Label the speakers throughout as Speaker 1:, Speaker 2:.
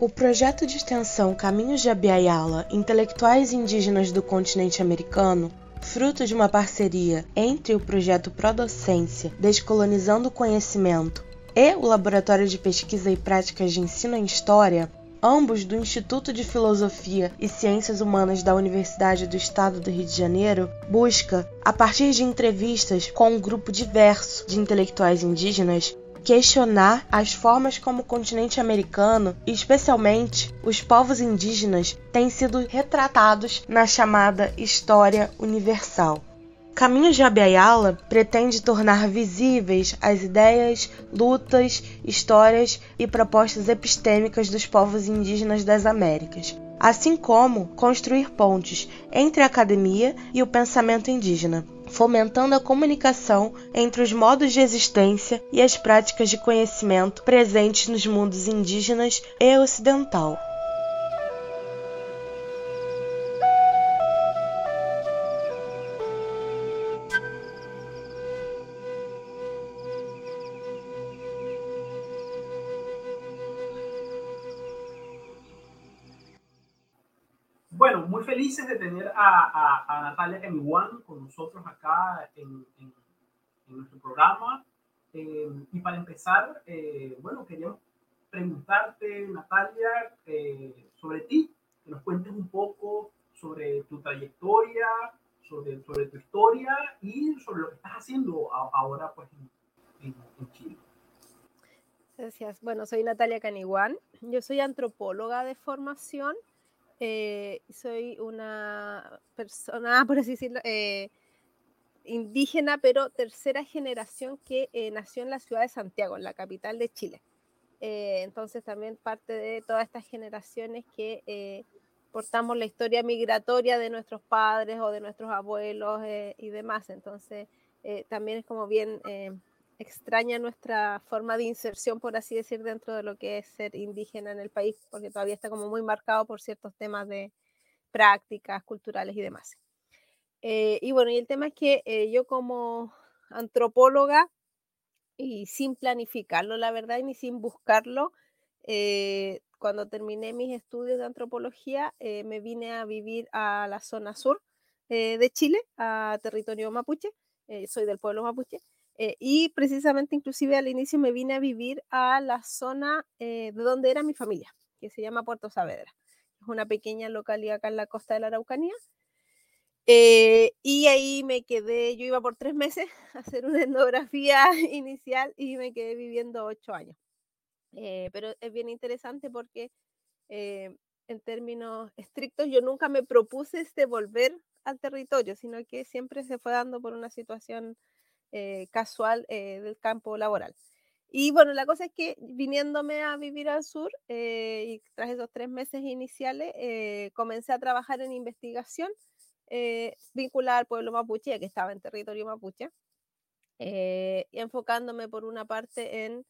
Speaker 1: O projeto de extensão Caminhos de Abiaiala Intelectuais Indígenas do Continente Americano, fruto de uma parceria entre o projeto Prodocência Descolonizando o Conhecimento e o Laboratório de Pesquisa e Práticas de Ensino em História, ambos do Instituto de Filosofia e Ciências Humanas da Universidade do Estado do Rio de Janeiro, busca, a partir de entrevistas com um grupo diverso de intelectuais indígenas, questionar as formas como o continente americano, e especialmente os povos indígenas, têm sido retratados na chamada História Universal. Caminhos de Abiyala pretende tornar visíveis as ideias, lutas, histórias e propostas epistêmicas dos povos indígenas das Américas, assim como construir pontes entre a academia e o pensamento indígena, fomentando a comunicação entre os modos de existência e as práticas de conhecimento presentes nos mundos indígenas e ocidental.
Speaker 2: Felices de tener a, a, Natalia Caniguan con nosotros acá en, en, nuestro programa. Eh, y para empezar, eh, bueno, queríamos preguntarte, Natalia, eh, sobre ti, que nos cuentes un poco sobre tu trayectoria, sobre, sobre tu historia y sobre lo que estás haciendo ahora pues, en, en Chile.
Speaker 3: Gracias. Bueno, soy Natalia Caniguán. Yo soy antropóloga de formación eh, soy una persona, por así decirlo, eh, indígena, pero tercera generación que eh, nació en la ciudad de Santiago, en la capital de Chile. entonces también parte de todas estas generaciones que portamos la historia migratoria de nuestros padres o de nuestros abuelos y demás. Entonces también es como bien extraña nuestra forma de inserción, por así decir, dentro de lo que es ser indígena en el país, porque todavía está como muy marcado por ciertos temas de prácticas culturales y demás. Eh, y bueno, y el tema es que eh, yo como antropóloga, y sin planificarlo, la verdad, ni sin buscarlo, eh, cuando terminé mis estudios de antropología, me vine a vivir a la zona sur de Chile, a territorio mapuche, soy del pueblo mapuche, eh, y precisamente, inclusive al inicio me vine a vivir a la zona eh, de donde era mi familia, que se llama Puerto Saavedra. Es una pequeña localidad acá en la costa de la Araucanía. Eh, y ahí me quedé, yo iba por tres meses a hacer una etnografía inicial y me quedé viviendo ocho años. pero es bien interesante porque en términos estrictos yo nunca me propuse este volver al territorio, sino que siempre se fue dando por una situación eh, casual eh, del campo laboral. Y bueno, la cosa es que viniéndome a vivir al sur eh, y tras esos tres meses iniciales, comencé a trabajar en investigación vinculada al pueblo mapuche, que estaba en territorio mapuche, y enfocándome por una parte en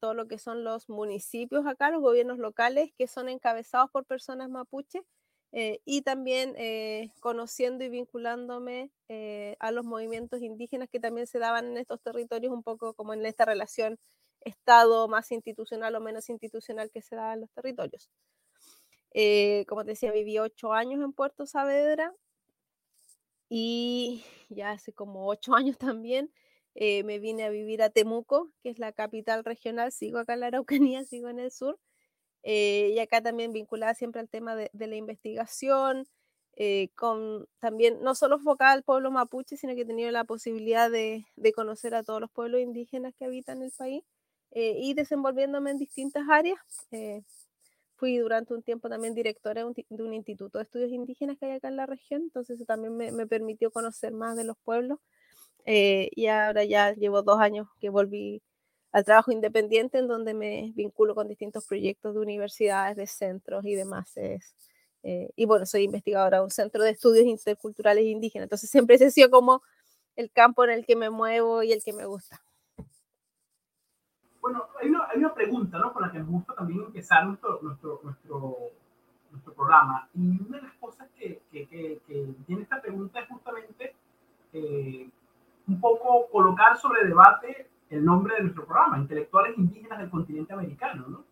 Speaker 3: todo lo que son los municipios acá, los gobiernos locales, que son encabezados por personas mapuche, eh, y también eh, conociendo y vinculándome eh, a los movimientos indígenas que también se daban en estos territorios, un poco como en esta relación Estado más institucional o menos institucional que se da en los territorios. como te decía, viví ocho años en Puerto Saavedra y ya hace como ocho años también me vine a vivir a Temuco, que es la capital regional, sigo acá en la Araucanía, sigo en el sur, eh, y acá también vinculada siempre al tema de, la investigación, eh, con también no solo enfocada al pueblo mapuche, sino que he tenido la posibilidad de, conocer a todos los pueblos indígenas que habitan el país eh, y desenvolviéndome en distintas áreas. fui durante un tiempo también directora de un, instituto de estudios indígenas que hay acá en la región, entonces eso también me permitió conocer más de los pueblos. y ahora ya llevo dos años que volví al trabajo independiente en donde me vinculo con distintos proyectos de universidades, de centros y demás. Eh, y bueno, soy investigadora de un centro de estudios interculturales indígenas, entonces siempre ese ha sido como el campo en el que me muevo y el que me gusta.
Speaker 2: Bueno, hay una, hay una pregunta ¿no? con la que me gusta también empezar nuestro, nuestro, nuestro, nuestro programa. Y una de las cosas que, que, que, tiene esta pregunta es justamente eh, un poco colocar sobre debate el nombre de nuestro programa, Intelectuales Indígenas del Continente Americano, ¿no?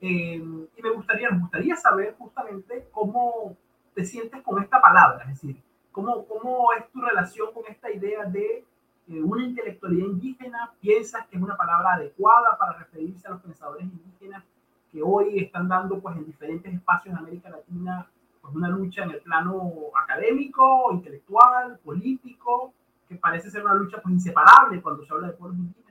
Speaker 2: Eh, y me gustaría, me gustaría saber justamente cómo te sientes con esta palabra, es decir, cómo, cómo es tu relación con esta idea de eh, una intelectualidad indígena, piensas que es una palabra adecuada para referirse a los pensadores indígenas que hoy están dando pues en diferentes espacios de América Latina pues una lucha en el plano académico, intelectual, político, que parece ser una lucha pues inseparable cuando se habla de pueblos indígenas.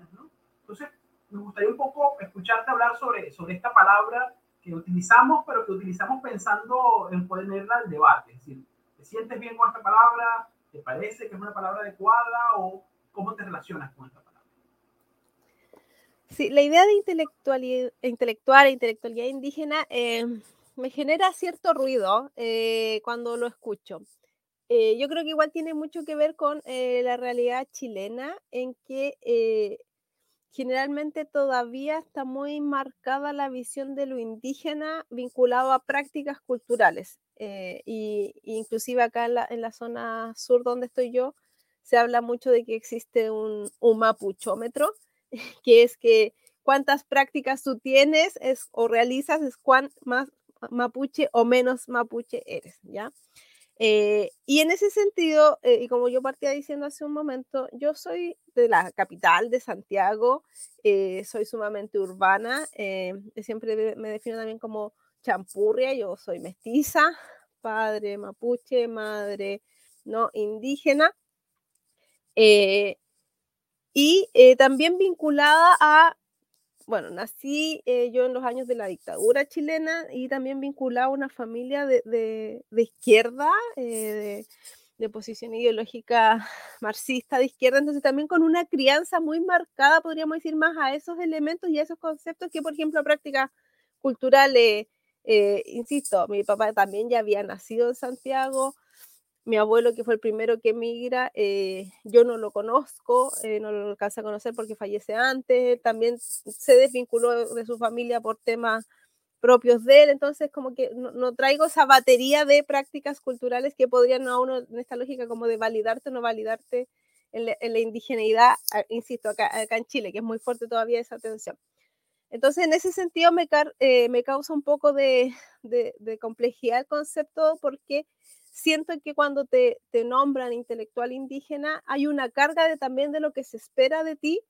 Speaker 2: Entonces, me gustaría un poco escucharte hablar sobre, sobre esta palabra que utilizamos, pero que utilizamos pensando en ponerla al debate. Es decir, ¿te sientes bien con esta palabra? ¿Te parece que es una palabra adecuada? ¿O cómo te relacionas con esta palabra?
Speaker 3: Sí, la idea de intelectualidad, intelectual e intelectualidad indígena eh, me genera cierto ruido eh, cuando lo escucho. Eh, yo creo que igual tiene mucho que ver con la realidad chilena, en que generalmente todavía está muy marcada la visión de lo indígena vinculado a prácticas culturales. y inclusive acá en la, en la, zona sur donde estoy yo, se habla mucho de que existe un, un mapuchómetro, que es que cuántas prácticas tú tienes es, o realizas es cuán más mapuche o menos mapuche eres, ¿ya? Eh, y en ese sentido, eh, y como yo partía diciendo hace un momento, yo soy de la capital de Santiago, eh, soy sumamente urbana, siempre me defino también como champurria, yo soy mestiza, padre mapuche, madre no indígena, y también vinculada a bueno, nací eh, yo en los años de la dictadura chilena y también vinculada a una familia de, izquierda, eh, de, posición ideológica marxista de izquierda, entonces también con una crianza muy marcada, podríamos decir, más a esos elementos y a esos conceptos que, por ejemplo, prácticas culturales, eh, insisto, mi papá también ya había nacido en Santiago, mi abuelo, que fue el primero que emigra, eh, yo no lo conozco, eh, no lo alcancé a conocer porque fallece antes, también se desvinculó de su familia por temas propios de él, entonces como que no, traigo esa batería de prácticas culturales que podrían a uno en esta lógica como de validarte o no validarte en la, indigeneidad, ah, insisto, acá, en Chile, que es muy fuerte todavía esa tensión. Entonces, en ese sentido me, eh, me causa un poco de, de, de complejidad el concepto porque siento que cuando te, te nombran intelectual indígena hay una carga de, también de lo que se espera de ti,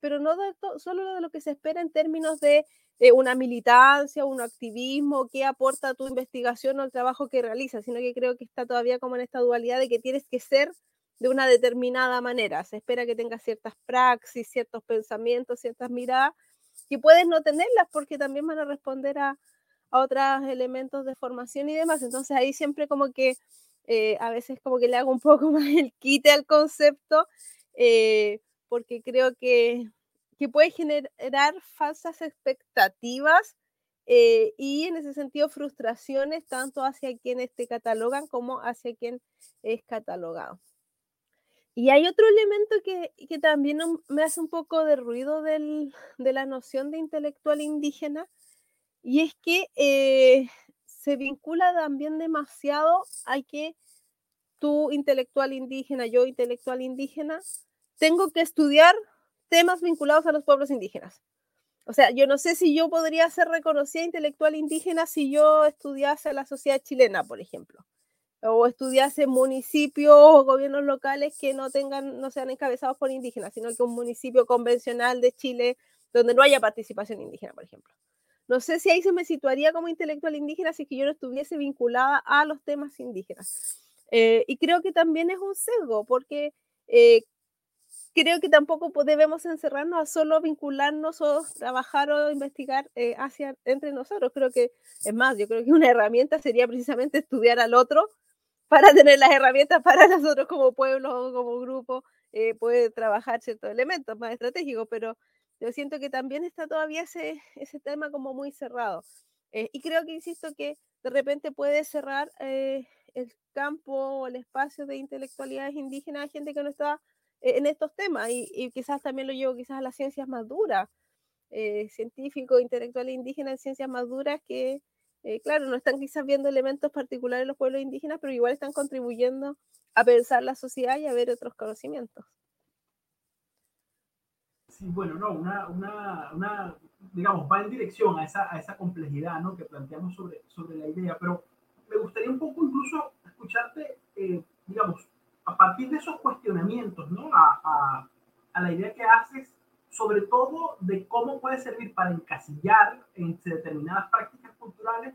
Speaker 3: pero no de solo de lo que se espera en términos de eh, una militancia, un activismo, qué aporta tu investigación o el trabajo que realizas, sino que creo que está todavía como en esta dualidad de que tienes que ser de una determinada manera. Se espera que tengas ciertas praxis, ciertos pensamientos, ciertas miradas, que puedes no tenerlas porque también van a responder a, a otros elementos de formación y demás. Entonces ahí siempre como que eh, a veces como que le hago un poco más el quite al concepto, eh, porque creo que, que, puede generar falsas expectativas eh, y en ese sentido frustraciones tanto hacia quienes te catalogan como hacia quien es catalogado. Y hay otro elemento que, que también me hace un poco de ruido del, de la noción de intelectual indígena, y es que eh, se vincula también demasiado a que tú, intelectual indígena, yo, intelectual indígena, tengo que estudiar temas vinculados a los pueblos indígenas. O sea, yo no sé si yo podría ser reconocida intelectual indígena si yo estudiase la sociedad chilena, por ejemplo, o estudiase municipios o gobiernos locales que no tengan, no sean encabezados por indígenas, sino que un municipio convencional de Chile donde no haya participación indígena, por ejemplo. No sé si ahí se me situaría como intelectual indígena si que yo no estuviese vinculada a los temas indígenas. Eh, y creo que también es un sesgo, porque eh, creo que tampoco debemos encerrarnos a solo vincularnos o trabajar o investigar eh, hacia entre nosotros. Creo que, es más, yo creo que una herramienta sería precisamente estudiar al otro para tener las herramientas para nosotros como pueblo o como grupo, puede trabajar ciertos elementos más estratégicos, pero yo siento que también está todavía ese, ese tema como muy cerrado. Eh, y creo que, insisto, que de repente puede cerrar eh, el campo o el espacio de intelectualidades indígenas a gente que no está eh, en estos temas y, quizás también lo llevo quizás a las ciencias más duras, científico, intelectual e indígena en ciencias más duras que, claro, no están quizás viendo elementos particulares de los pueblos indígenas, pero igual están contribuyendo a pensar la sociedad y a ver otros conocimientos.
Speaker 2: Sí, bueno, no, una, una, una, digamos, va en dirección a esa, a esa complejidad ¿no? que planteamos sobre, sobre la idea, pero me gustaría un poco incluso escucharte, eh, digamos, a partir de esos cuestionamientos, ¿no? A, a, a, la idea que haces, sobre todo de cómo puede servir para encasillar en determinadas prácticas culturales,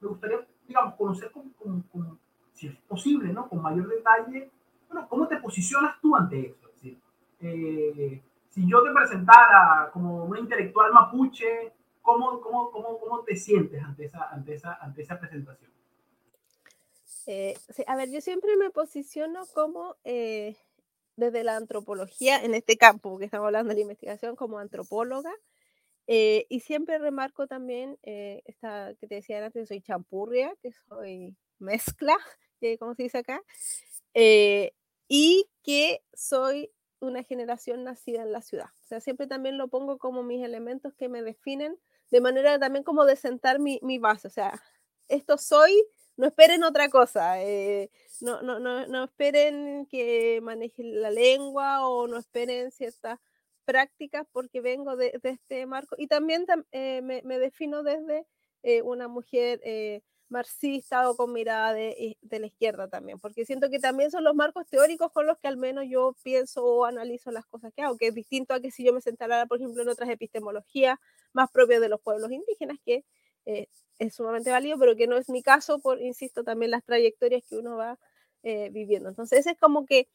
Speaker 2: me gustaría, digamos, conocer con, con, con, si es posible, ¿no? Con mayor detalle, bueno, cómo te posicionas tú ante eso. Es decir, eh, si yo te presentara como un intelectual mapuche, ¿cómo, cómo, cómo, cómo te sientes ante esa, ante esa, ante esa presentación?
Speaker 3: Eh, a ver, yo siempre me posiciono como eh, desde la antropología, en este campo, que estamos hablando de la investigación, como antropóloga, eh, y siempre remarco también eh, esta que te decía antes, soy champurria, que soy mezcla, como se dice acá, eh, y que soy una generación nacida en la ciudad. O sea, siempre también lo pongo como mis elementos que me definen, de manera también como de sentar mi, mi base. O sea, esto soy, no esperen otra cosa. Eh, no, no, no, no esperen que maneje la lengua o no esperen ciertas prácticas porque vengo de, de este marco y también eh, me, me, defino desde eh, una mujer marxista o con mirada de, de, la izquierda también, porque siento que también son los marcos teóricos con los que al menos yo pienso o analizo las cosas que hago, que es distinto a que si yo me sentara, por ejemplo, en otras epistemologías más propias de los pueblos indígenas, que es sumamente válido, pero que no es mi caso, por, insisto, también las trayectorias que uno va viviendo. Entonces, es como que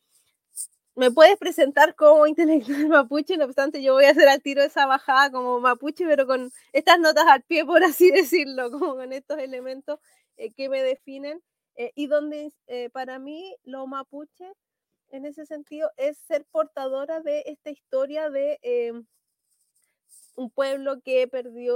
Speaker 3: me puedes presentar como intelectual mapuche, no obstante yo voy a hacer al tiro esa bajada como mapuche, pero con estas notas al pie, por así decirlo, como con estos elementos eh, que me definen eh, y donde eh, para mí lo mapuche en ese sentido es ser portadora de esta historia de em, un pueblo que perdió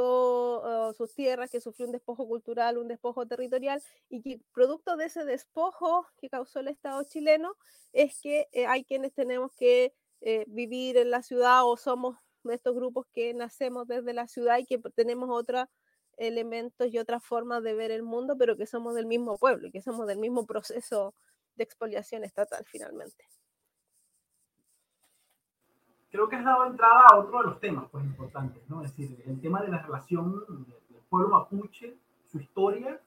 Speaker 3: uh, sus tierras, que sufrió un despojo cultural, un despojo territorial, y que producto de ese despojo que causó el Estado chileno es que eh, hay quienes tenemos que eh, vivir en la ciudad o somos de estos grupos que nacemos desde la ciudad y que tenemos otros elementos y otras formas de ver el mundo, pero que somos del mismo pueblo y que somos del mismo proceso de expoliación estatal finalmente
Speaker 2: creo que has dado entrada a otro de los temas pues, importantes, ¿no? Es decir, el tema de la relación del pueblo mapuche, su historia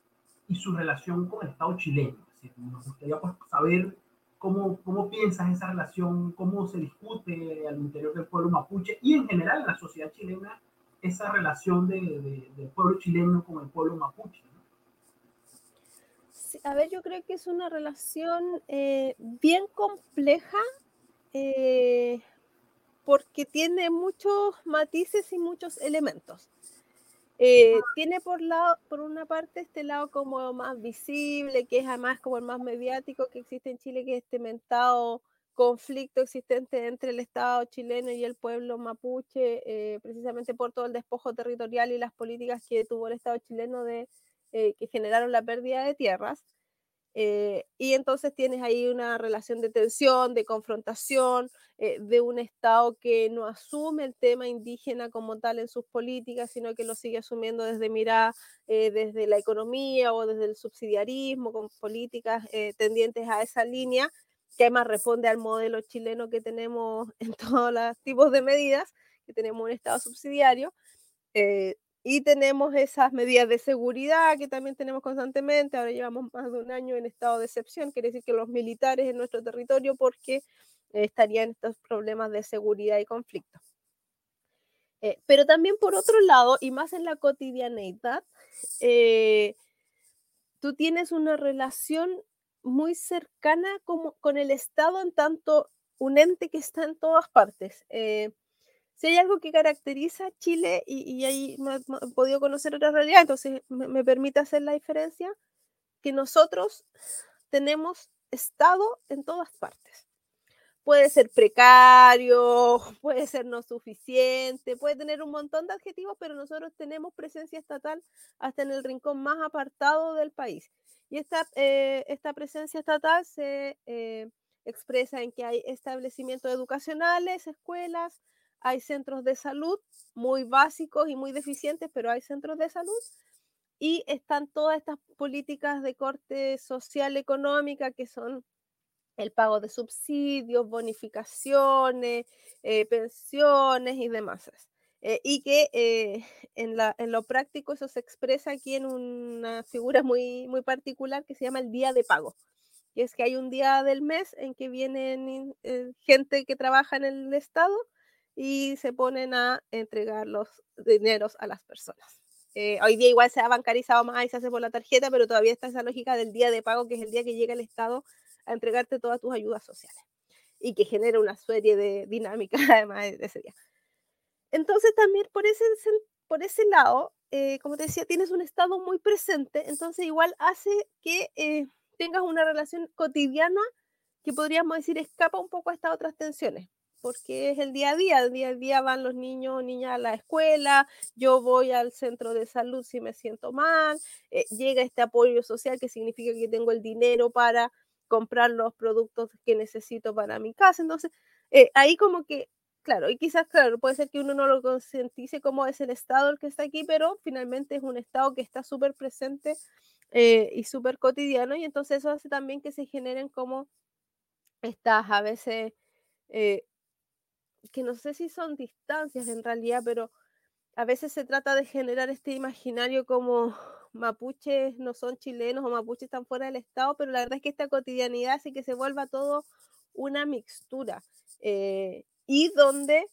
Speaker 2: y su relación con el Estado chileno. Es decir, nos gustaría pues, saber cómo, cómo piensas esa relación, cómo se discute al interior del pueblo mapuche y en general en la sociedad chilena esa relación de, de, del pueblo chileno con el pueblo mapuche.
Speaker 3: a ver, yo creo que es una relación eh, bien compleja. Eh, porque tiene muchos matices y muchos elementos. Eh, tiene por, lado, por una parte este lado como más visible, que es además como el más mediático que existe en Chile, que es este mentado conflicto existente entre el Estado chileno y el pueblo mapuche, eh, precisamente por todo el despojo territorial y las políticas que tuvo el Estado chileno de, eh, que generaron la pérdida de tierras. Eh, y entonces tienes ahí una relación de tensión, de confrontación, eh, de un Estado que no asume el tema indígena como tal en sus políticas, sino que lo sigue asumiendo desde mirar eh, desde la economía o desde el subsidiarismo, con políticas eh, tendientes a esa línea, que además responde al modelo chileno que tenemos en todos los tipos de medidas, que tenemos un Estado subsidiario. Eh, y tenemos esas medidas de seguridad que también tenemos constantemente. Ahora llevamos más de un año en estado de excepción, quiere decir que los militares en nuestro territorio, porque estarían estos problemas de seguridad y conflicto. Eh, pero también por otro lado, y más en la cotidianeidad, eh, tú tienes una relación muy cercana como, con el Estado en tanto un ente que está en todas partes. Eh, si hay algo que caracteriza a Chile, y, y ahí me, me he podido conocer otra realidad, entonces me, me, permite hacer la diferencia, que nosotros tenemos Estado en todas partes. Puede ser precario, puede ser no suficiente, puede tener un montón de adjetivos, pero nosotros tenemos presencia estatal hasta en el rincón más apartado del país. Y esta, eh, esta presencia estatal se eh, expresa en que hay establecimientos educacionales, escuelas, hay centros de salud muy básicos y muy deficientes, pero hay centros de salud. Y están todas estas políticas de corte social económica que son el pago de subsidios, bonificaciones, eh, pensiones y demás. Eh, y que eh, en, en, lo práctico eso se expresa aquí en una figura muy, muy particular que se llama el día de pago. Y es que hay un día del mes en que vienen gente que trabaja en el Estado y se ponen a entregar los dineros a las personas. hoy día igual se ha bancarizado más y se hace por la tarjeta, pero todavía está esa lógica del día de pago, que es el día que llega el Estado a entregarte todas tus ayudas sociales y que genera una serie de dinámicas además de ese día. Entonces también por ese, por ese lado, eh, como te decía, tienes un estado muy presente, entonces igual hace que eh, tengas una relación cotidiana que podríamos decir escapa un poco a estas otras tensiones, porque es el día a día, el día a día van los niños o niñas a la escuela, yo voy al centro de salud si me siento mal, eh, llega este apoyo social que significa que tengo el dinero para comprar los productos que necesito para mi casa. Entonces, eh, ahí como que, claro, y quizás, claro, puede ser que uno no lo concientice como es el Estado el que está aquí, pero finalmente es un Estado que está súper presente eh, y súper cotidiano, y entonces eso hace también que se generen como estas a veces, que no sé si son distancias en realidad, pero a veces se trata de generar este imaginario como mapuches no son chilenos o mapuches están fuera del Estado, pero la verdad es que esta cotidianidad hace que se vuelva todo una mixtura. Eh, y donde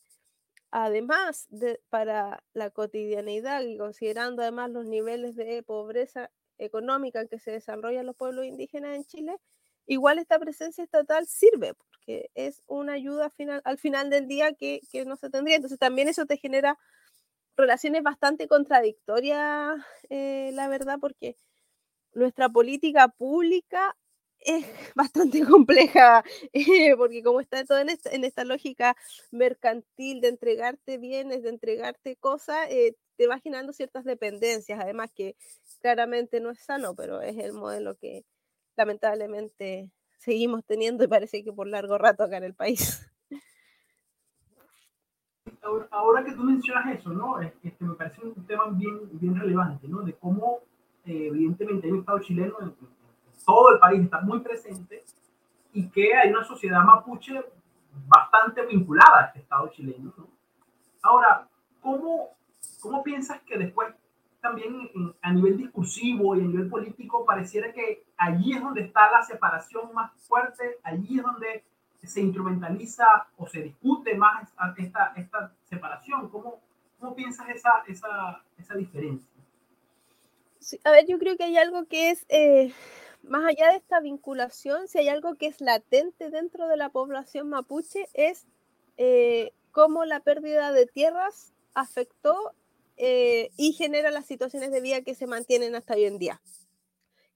Speaker 3: además de, para la cotidianidad y considerando además los niveles de pobreza económica en que se desarrollan los pueblos indígenas en Chile, igual esta presencia estatal sirve, porque es una ayuda final, al final del día que, que no se tendría. Entonces también eso te genera relaciones bastante contradictorias, eh, la verdad, porque nuestra política pública es bastante compleja, eh, porque como está todo en esta, lógica mercantil de entregarte bienes, de entregarte cosas, eh, te va generando ciertas dependencias, además que claramente no es sano, pero es el modelo que lamentablemente seguimos teniendo y parece que por largo rato acá en el país.
Speaker 2: ahora, que tú mencionas eso, ¿no? Este, me parece un tema bien, bien relevante, ¿no? De cómo, eh, evidentemente, hay un Estado chileno en, todo el país, está muy presente, y que hay una sociedad mapuche bastante vinculada a este Estado chileno, ¿no? Ahora, ¿cómo, cómo piensas que después también a nivel discursivo y a nivel político pareciera que allí es donde está la separación más fuerte, allí es donde se instrumentaliza o se discute más esta, esta separación? ¿Cómo, cómo piensas esa, esa, esa diferencia?
Speaker 3: a ver, yo creo que hay algo que es, eh, más allá de esta vinculación, si hay algo que es latente dentro de la población mapuche, es eh, cómo la pérdida de tierras afectó eh, y genera las situaciones de vida que se mantienen hasta hoy en día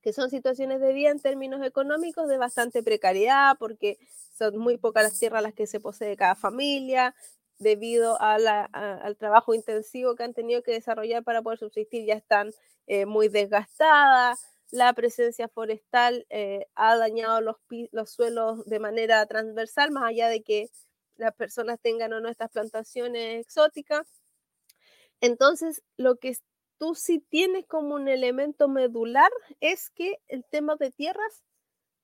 Speaker 3: que son situaciones de vida en términos económicos de bastante precariedad, porque son muy pocas las tierras las que se posee cada familia, debido al trabajo intensivo que han tenido que desarrollar para poder subsistir, ya están eh, muy desgastadas. La presencia forestal eh, ha dañado los, los suelos de manera transversal, más allá de que las personas tengan o no estas plantaciones exóticas. Entonces, lo que tú sí tienes como un elemento medular es que el tema de tierras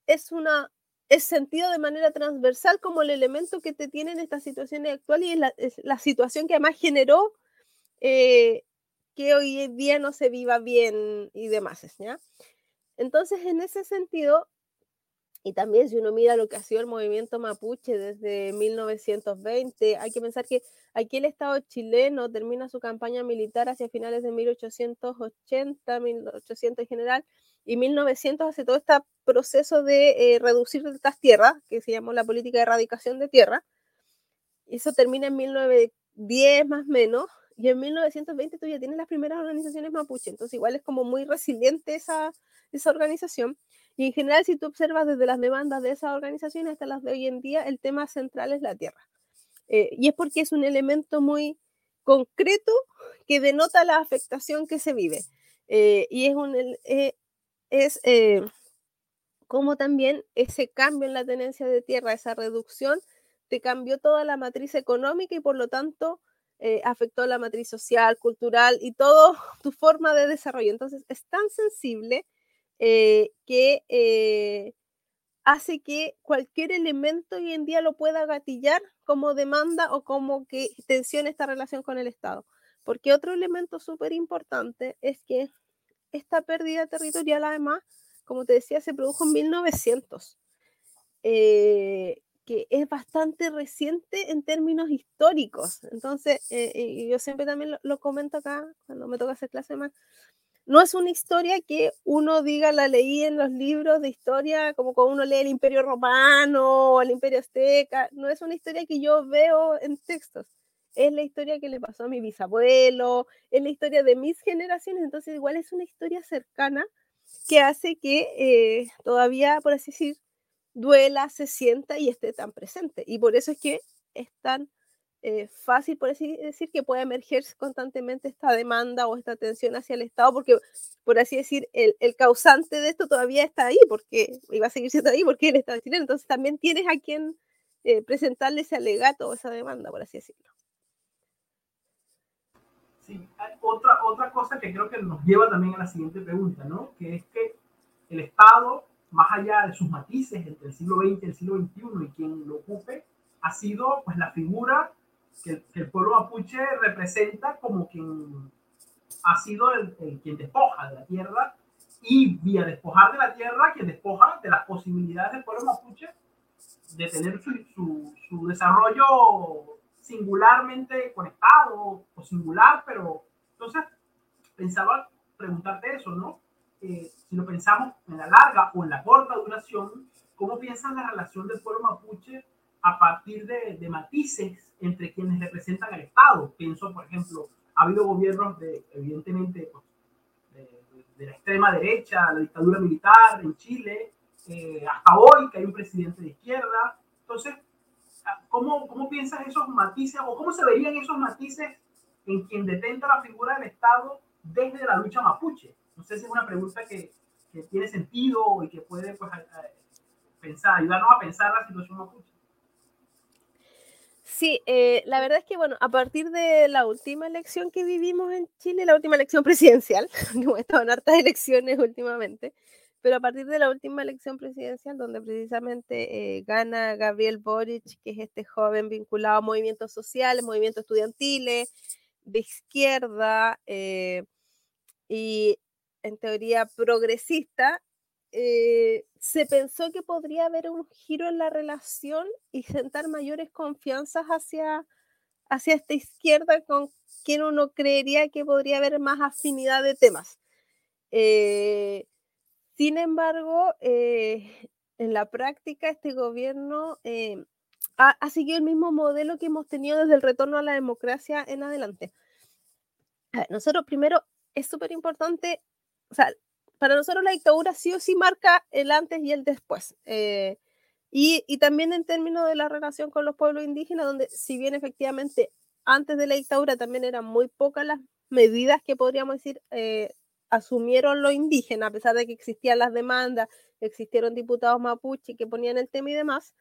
Speaker 3: es una es sentido de manera transversal como el elemento que te tiene en estas situaciones actuales y es la, situación que además generó eh, que hoy día no se viva bien y demás. ¿ya? Entonces, en ese sentido, y también si uno mira lo que ha sido el movimiento mapuche desde 1920, hay que pensar que aquí el Estado chileno termina su campaña militar hacia finales de 1880, 1800 en general, y 1900 hace todo este proceso de eh, reducir estas tierras, que se llamó la política de erradicación de tierra. Eso termina en 1910 más o menos, y en 1920 tú ya tienes las primeras organizaciones mapuche, entonces igual es como muy resiliente esa, esa organización. Y en general, si tú observas desde las demandas de esas organizaciones hasta las de hoy en día, el tema central es la tierra. Eh, y es porque es un elemento muy concreto que denota la afectación que se vive. Eh, y es, un, es eh, como también ese cambio en la tenencia de tierra, esa reducción, te cambió toda la matriz económica y por lo tanto eh, afectó la matriz social, cultural y toda tu forma de desarrollo. Entonces es tan sensible eh, que hace que cualquier elemento hoy en día lo pueda gatillar como demanda o como que tensione esta relación con el Estado. Porque otro elemento súper importante es que esta pérdida territorial, además, como te decía, se produjo en 1900, eh, que es bastante reciente en términos históricos. Entonces, eh, yo siempre también lo, lo, comento acá, cuando me toca hacer clase más, no es una historia que uno diga, la leí en los libros de historia, como cuando uno lee el Imperio Romano o el Imperio Azteca, no es una historia que yo veo en textos, es la historia que le pasó a mi bisabuelo, es la historia de mis generaciones, entonces igual es una historia cercana que hace que eh, todavía, por así decir, duela, se sienta y esté tan presente. Y por eso es que es tan eh, fácil, por así decir, que puede emerger constantemente esta demanda o esta tensión hacia el Estado, porque, por así decir, el, el causante de esto todavía está ahí, porque iba a seguir siendo ahí porque el Estado chileno. Entonces también tienes a quien eh, presentarle ese alegato o esa demanda, por así decirlo.
Speaker 2: Sí, otra, otra cosa que creo que nos lleva también a la siguiente pregunta, ¿no? Que es que el Estado, más allá de sus matices entre el siglo XX y el siglo XXI y quien lo ocupe, ha sido pues la figura que, el pueblo mapuche representa como quien ha sido el, quien despoja de la tierra y vía despojar de la tierra, quien despoja de las posibilidades del pueblo mapuche de tener su, su, desarrollo singularmente conectado o singular, pero entonces pensaba preguntarte eso, ¿no? Eh, si lo pensamos en la larga o en la corta duración, ¿cómo piensas la relación del pueblo mapuche a partir de, matices entre quienes representan al Estado. Pienso, por ejemplo, ha habido gobiernos de, evidentemente, pues, de, la extrema derecha, la dictadura militar en Chile, eh, hasta hoy que hay un presidente de izquierda. Entonces, ¿cómo, ¿cómo piensas esos matices o cómo se verían esos matices en quien detenta la figura del Estado desde la lucha mapuche? No sé si es una pregunta que, que tiene sentido y que puede pues, pensar, ayudarnos a pensar la situación mapuche.
Speaker 3: Sí, eh, la verdad es que, bueno, a partir de la última elección que vivimos en Chile, la última elección presidencial, hemos estado en hartas elecciones últimamente, pero a partir de la última elección presidencial, donde precisamente eh, gana Gabriel Boric, que es este joven vinculado a movimientos sociales, movimientos estudiantiles, de izquierda eh, y en teoría progresista, eh, se pensó que podría haber un giro en la relación y sentar mayores confianzas hacia, hacia esta izquierda con quien uno creería que podría haber más afinidad de temas. Eh, sin embargo, eh, en la práctica este gobierno ha, ha, seguido el mismo modelo que hemos tenido desde el retorno a la democracia en adelante. nosotros primero es súper importante, o sea, para nosotros la dictadura sí o sí marca el antes y el después. Eh, y, y, también en términos de la relación con los pueblos indígenas, donde si bien efectivamente antes de la dictadura también eran muy pocas las medidas que podríamos decir eh, asumieron los indígenas, a pesar de que existían las demandas, existieron diputados mapuche que ponían el tema y demás,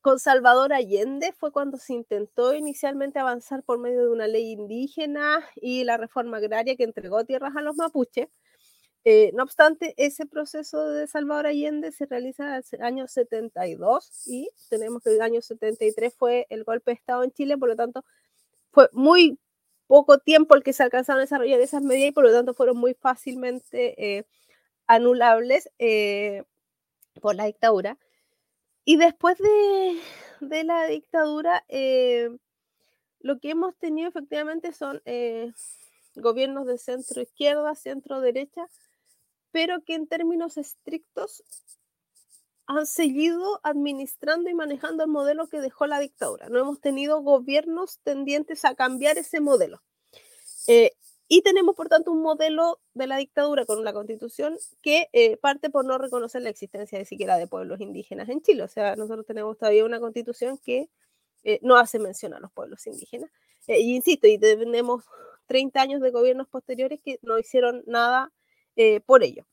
Speaker 3: con Salvador Allende fue cuando se intentó inicialmente avanzar por medio de una ley indígena y la reforma agraria que entregó tierras a los mapuches. Eh, no obstante, ese proceso de Salvador Allende se realiza en el año 72 y tenemos que el año 73 fue el golpe de Estado en Chile, por lo tanto, fue muy poco tiempo el que se alcanzaron a desarrollar esas medidas y por lo tanto fueron muy fácilmente eh, anulables eh, por la dictadura. Y después de, de la dictadura, lo que hemos tenido efectivamente son gobiernos de centro izquierda, centro derecha, pero que en términos estrictos han seguido administrando y manejando el modelo que dejó la dictadura. No hemos tenido gobiernos tendientes a cambiar ese modelo. Eh, y tenemos, por tanto, un modelo de la dictadura con una constitución que eh, parte por no reconocer la existencia de siquiera de pueblos indígenas en Chile. O sea, nosotros tenemos todavía una constitución que eh, no hace mención a los pueblos indígenas. y insisto, y tenemos 30 años de gobiernos posteriores que no hicieron nada eh, por ello.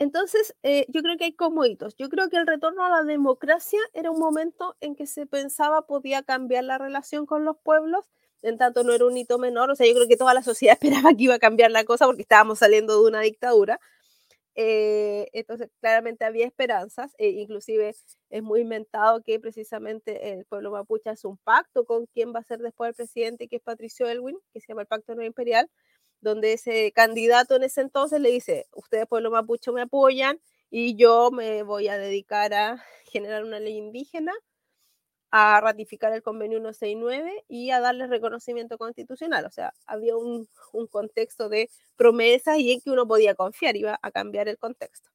Speaker 3: Entonces, eh, yo creo que hay como hitos. Yo creo que el retorno a la democracia era un momento en que se pensaba podía cambiar la relación con los pueblos, en tanto no era un hito menor. O sea, yo creo que toda la sociedad esperaba que iba a cambiar la cosa porque estábamos saliendo de una dictadura. Eh, entonces, claramente había esperanzas, e inclusive es muy inventado que precisamente el pueblo mapuche hace un pacto con quien va a ser después el presidente, que es Patricio Elwin, que se llama el Pacto No Imperial, donde ese candidato en ese entonces le dice, ustedes pueblo mapuche me apoyan y yo me voy a dedicar a generar una ley indígena a ratificar el convenio 169 y a darle reconocimiento constitucional. O sea, había un, un, contexto de promesas y en que uno podía confiar, iba a cambiar el contexto.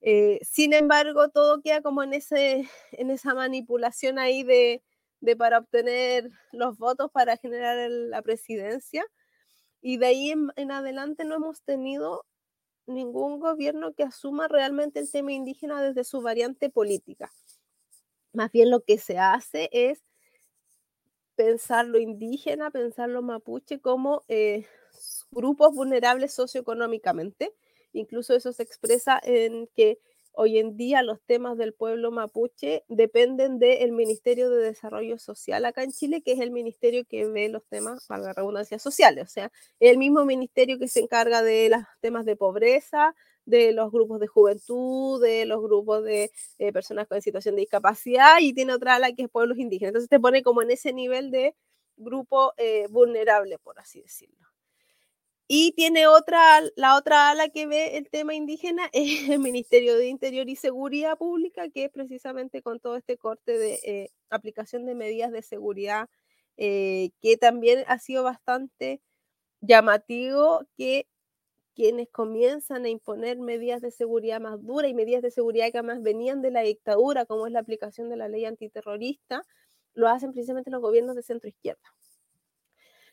Speaker 3: Eh, sin embargo, todo queda como en, ese, en esa manipulación ahí de, de para obtener los votos para generar la presidencia. Y de ahí en, adelante no hemos tenido ningún gobierno que asuma realmente el tema indígena desde su variante política más bien lo que se hace es pensar lo indígena, pensar lo mapuche como eh, grupos vulnerables socioeconómicamente. Incluso eso se expresa en que hoy en día los temas del pueblo mapuche dependen del Ministerio de Desarrollo Social acá en Chile, que es el ministerio que ve los temas, para la redundancia, sociales. O sea, el mismo ministerio que se encarga de los temas de pobreza, de los grupos de juventud, de los grupos de eh, personas con situación de discapacidad y tiene otra ala que es pueblos indígenas. Entonces te pone como en ese nivel de grupo eh, vulnerable, por así decirlo. Y tiene otra, la otra ala que ve el tema indígena es el Ministerio de Interior y Seguridad Pública, que es precisamente con todo este corte de eh, aplicación de medidas de seguridad, que también ha sido bastante llamativo que quienes comienzan a imponer medidas de seguridad más duras y medidas de seguridad que además venían de la dictadura, como es la aplicación de la ley antiterrorista, lo hacen precisamente los gobiernos de centro izquierda.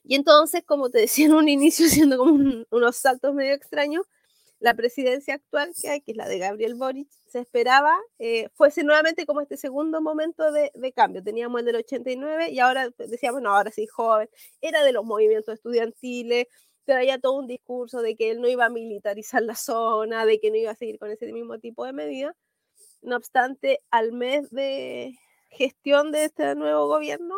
Speaker 3: Y entonces, como te decía en un inicio, siendo como unos saltos medio extraños, la presidencia actual que hay, que es la de Gabriel Boric, se esperaba eh, fuese nuevamente como este segundo momento de, de, cambio. Teníamos el del 89 y ahora decíamos, no, ahora sí, joven, era de los movimientos estudiantiles, traía todo un discurso de que él no iba a militarizar la zona, de que no iba a seguir con ese mismo tipo de medidas. No obstante, al mes de gestión de este nuevo gobierno,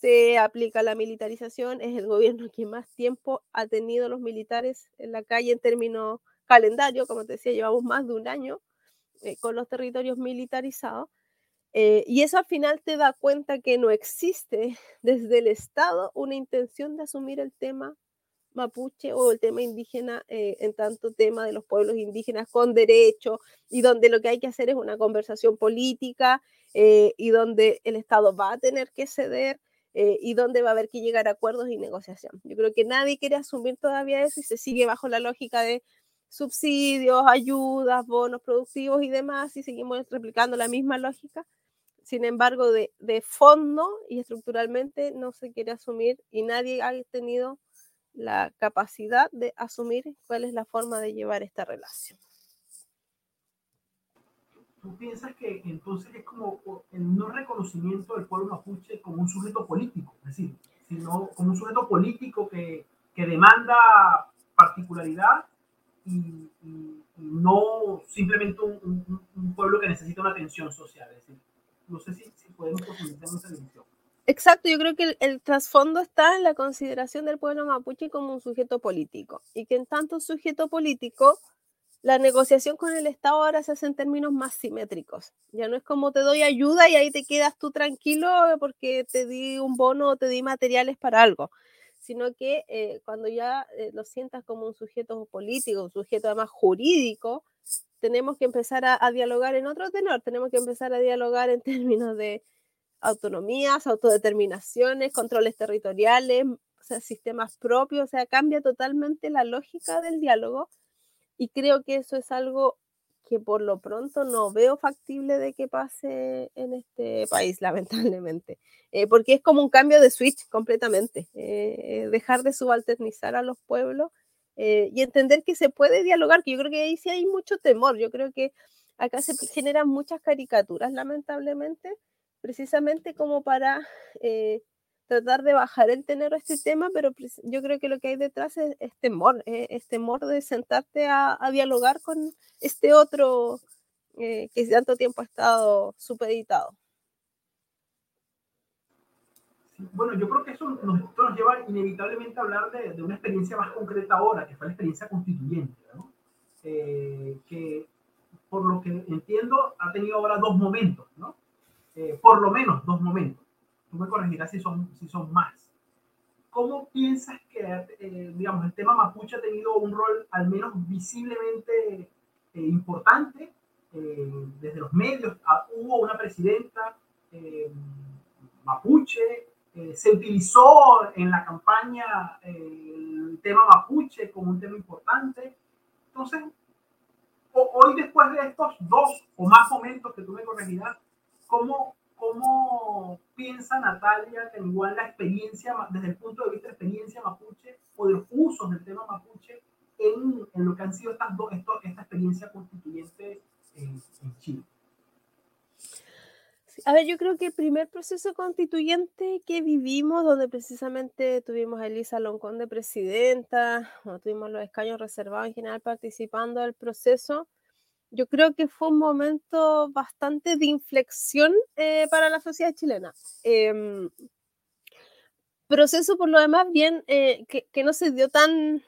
Speaker 3: se aplica la militarización, es el gobierno que más tiempo ha tenido los militares en la calle en términos calendario, como te decía, llevamos más de un año eh, con los territorios militarizados, eh, y eso al final te da cuenta que no existe desde el Estado una intención de asumir el tema mapuche o el tema indígena eh, en tanto tema de los pueblos indígenas con derecho y donde lo que hay que hacer es una conversación política y donde el Estado va a tener que ceder eh, y donde va a haber que llegar a acuerdos y negociación. Yo creo que nadie quiere asumir todavía eso y se sigue bajo la lógica de subsidios, ayudas, bonos productivos y demás y seguimos replicando la misma lógica. Sin embargo, de, de fondo y estructuralmente no se quiere asumir y nadie ha tenido la capacidad de asumir cuál es la forma de llevar esta relación.
Speaker 2: ¿Tú piensas que entonces es como el no reconocimiento del pueblo mapuche como un sujeto político, es decir, sino como un sujeto político que, que demanda particularidad y, no simplemente un, un, pueblo que necesita una atención social? Es decir, no sé si, si podemos profundizar en esa división.
Speaker 3: Exacto, yo creo que el, trasfondo está en la consideración del pueblo mapuche como un sujeto político y que en tanto sujeto político, la negociación con el Estado ahora se hace en términos más simétricos. Ya no es como te doy ayuda y ahí te quedas tú tranquilo porque te di un bono o te di materiales para algo, sino que eh, cuando ya eh, lo sientas como un sujeto político, un sujeto además jurídico, tenemos que empezar a dialogar en otro tenor, tenemos que empezar a dialogar en términos de autonomías, autodeterminaciones, controles territoriales, sistemas propios, o sea, cambia totalmente la lógica del diálogo y creo que eso es algo que por lo pronto no veo factible de que pase en este país, lamentablemente, eh, porque es como un cambio de switch completamente, eh, dejar de subalternizar a los pueblos eh, y entender que se puede dialogar, que yo creo que ahí sí hay mucho temor, yo creo que acá se generan muchas caricaturas, lamentablemente, precisamente como para eh, tratar de bajar el tenor a este tema, pero yo creo que lo que hay detrás es, temor, eh, es temor de sentarte a, dialogar con este otro eh, que tanto tiempo ha estado supeditado.
Speaker 2: bueno, yo creo que eso nos, nos, lleva inevitablemente a hablar de, de, una experiencia más concreta ahora, que fue la experiencia constituyente. ¿no? que por lo que entiendo ha tenido ahora dos momentos, ¿no? por lo menos dos momentos. Tú me corregirás si son, si son más. ¿Cómo piensas que, digamos, el tema mapuche ha tenido un rol al menos visiblemente importante desde los medios? Ah, hubo una presidenta mapuche, eh, se utilizó en la campaña eh, el tema mapuche como un tema importante. Entonces, hoy después de estos dos o más momentos que tú me corregirás, ¿cómo, cómo piensa Natalia igual la experiencia, desde el punto de vista de experiencia mapuche o de los usos del tema mapuche en, en lo que han sido estas dos, esta experiencia constituyente en Chile?
Speaker 3: A ver, yo creo que el primer proceso constituyente que vivimos, donde precisamente tuvimos a Elisa Loncón de presidenta, tuvimos los escaños reservados en general participando del proceso, yo creo que fue un momento bastante de inflexión eh, para la sociedad chilena. Em, proceso, por lo demás, bien, eh, que, que, no se dio tan,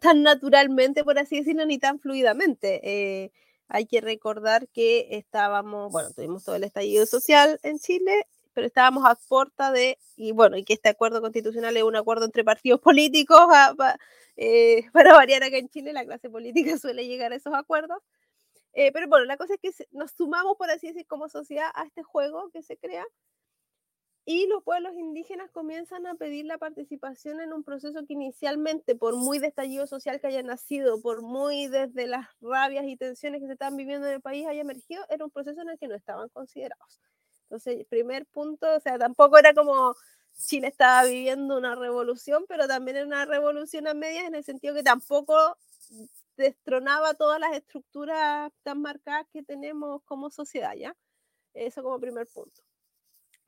Speaker 3: tan naturalmente, por así decirlo, ni tan fluidamente. Eh, hay que recordar que estábamos, bueno, tuvimos todo el estallido social en Chile, pero estábamos a puerta de, y bueno, y que este acuerdo constitucional es un acuerdo entre partidos políticos, eh, para variar acá en Chile, la clase política suele llegar a esos acuerdos. Eh, pero bueno, la cosa es que nos sumamos, por así decir, como sociedad a este juego que se crea y los pueblos indígenas comienzan a pedir la participación en un proceso que inicialmente, por muy de estallido social que haya nacido, por muy desde las rabias y tensiones que se están viviendo en el país haya emergido, era un proceso en el que no estaban considerados. Entonces, primer punto, o sea, tampoco era como Chile estaba viviendo una revolución, pero también era una revolución a medias en el sentido que tampoco destronaba todas las estructuras tan marcadas que tenemos como sociedad, ¿ya? Eso como primer punto.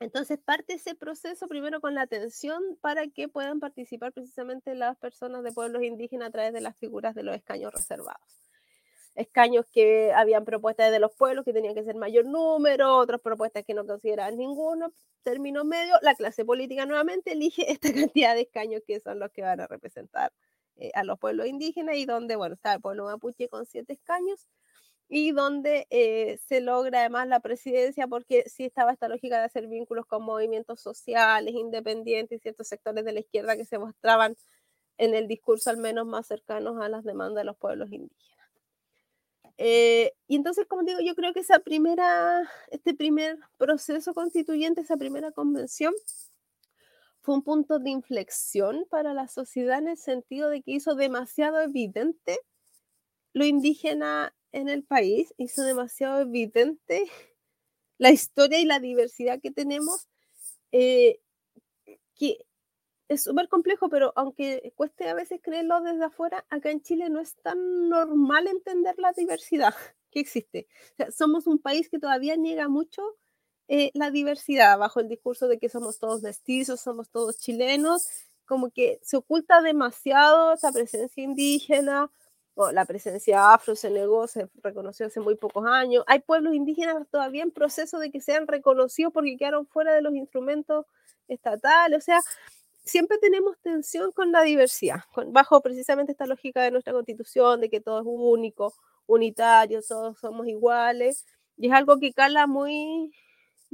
Speaker 3: Entonces parte ese proceso primero con la atención para que puedan participar precisamente las personas de pueblos indígenas a través de las figuras de los escaños reservados. Escaños que habían propuestas de los pueblos que tenían que ser mayor número, otras propuestas que no consideraban ninguno, término medio, la clase política nuevamente elige esta cantidad de escaños que son los que van a representar eh, a los pueblos indígenas y donde, bueno, está el pueblo mapuche con siete escaños, y donde eh, se logra además la presidencia porque sí estaba esta lógica de hacer vínculos con movimientos sociales, independientes y ciertos sectores de la izquierda que se mostraban en el discurso al menos más cercanos a las demandas de los pueblos indígenas. Eh, y entonces, como digo, yo creo que esa primera, este primer proceso constituyente, esa primera convención, fue un punto de inflexión para la sociedad en el sentido de que hizo demasiado evidente lo indígena en el país, hizo demasiado evidente la historia y la diversidad que tenemos, eh, que es súper complejo, pero aunque cueste a veces creerlo desde afuera, acá en Chile no es tan normal entender la diversidad que existe. somos un país que todavía niega mucho eh, la diversidad bajo el discurso de que somos todos mestizos, somos todos chilenos, como que se oculta demasiado esa presencia indígena, la presencia afro se negó, se reconoció hace muy pocos años. Hay pueblos indígenas todavía en proceso de que sean reconocidos porque quedaron fuera de los instrumentos estatales. O sea, siempre tenemos tensión con la diversidad, bajo precisamente esta lógica de nuestra constitución, de que todo es único, unitario, todos somos iguales. Y es algo que cala muy,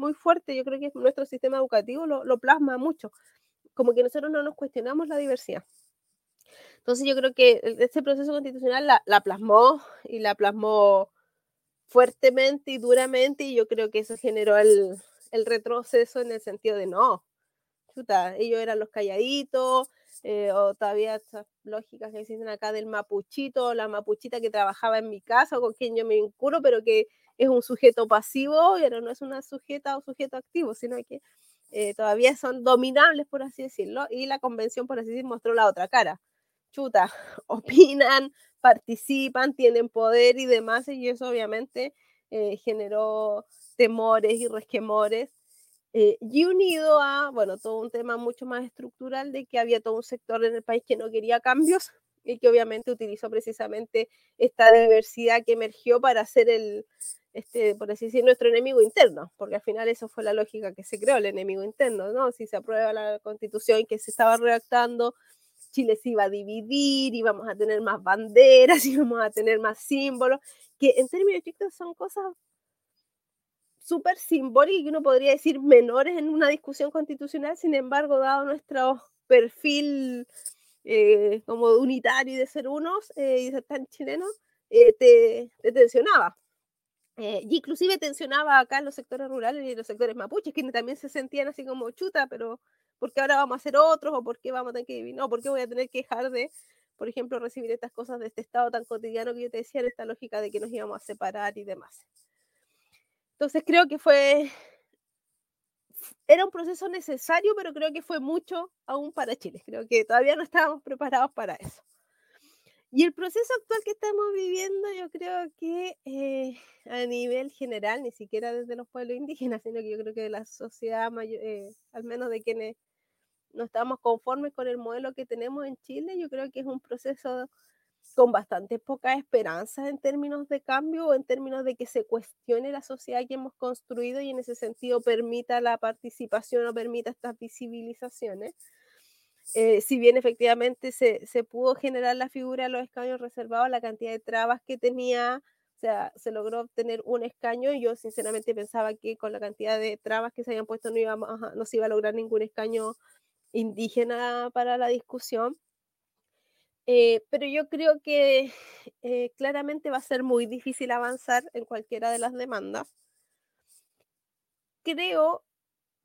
Speaker 3: muy fuerte. Yo creo que nuestro sistema educativo lo, lo plasma mucho. Como que nosotros no nos cuestionamos la diversidad. Entonces yo creo que este proceso constitucional la, plasmó y la plasmó fuertemente y duramente y yo creo que eso generó el, retroceso en el sentido de no, chuta, ellos eran los calladitos, eh, o todavía estas lógicas que existen acá del mapuchito, la mapuchita que trabajaba en mi casa, con quien yo me vinculo, pero que es un sujeto pasivo, pero no es una sujeta o sujeto activo, sino que eh, todavía son dominables, por así decirlo, y la convención, por así decirlo, mostró la otra cara chuta, opinan, participan, tienen poder y demás, y eso obviamente eh, generó temores y resquemores. Eh, y unido a, bueno, todo un tema mucho más estructural de que había todo un sector en el país que no quería cambios y que obviamente utilizó precisamente esta diversidad que emergió para hacer el, este, por así decir, nuestro enemigo interno, porque al final eso fue la lógica que se creó, el enemigo interno, ¿no? Si se aprueba la constitución que se estaba redactando, Chile se iba a dividir, íbamos a tener más banderas, íbamos a tener más símbolos, que en términos estrictos son cosas súper simbólicas y que uno podría decir menores en una discusión constitucional, sin embargo, dado nuestro perfil eh, como unitario y de ser unos eh, y ser tan chilenos, eh, te, te, tensionaba. Y inclusive tensionaba acá en los sectores rurales y en los sectores mapuches, que también se sentían así como chuta, pero ¿por qué ahora vamos a hacer otros? ¿O por qué vamos a tener que? No, ¿por qué voy a tener que dejar de, por ejemplo, recibir estas cosas de este estado tan cotidiano que yo te decía, en esta lógica de que nos íbamos a separar y demás? Entonces creo que fue era un proceso necesario, pero creo que fue mucho aún para Chile. Creo que todavía no estábamos preparados para eso. Y el proceso actual que estamos viviendo, yo creo que eh, a nivel general, ni siquiera desde los pueblos indígenas, sino que yo creo que la sociedad, mayor, eh, al menos de quienes no estamos conformes con el modelo que tenemos en Chile, yo creo que es un proceso con bastante poca esperanza en términos de cambio o en términos de que se cuestione la sociedad que hemos construido y en ese sentido permita la participación o permita estas visibilizaciones. Si bien efectivamente se, se, pudo generar la figura de los escaños reservados, la cantidad de trabas que tenía, o sea, se logró obtener un escaño y yo sinceramente pensaba que con la cantidad de trabas que se habían puesto no, íbamos no se iba a lograr ningún escaño indígena para la discusión. Eh, pero yo creo que eh, claramente va a ser muy difícil avanzar en cualquiera de las demandas. Creo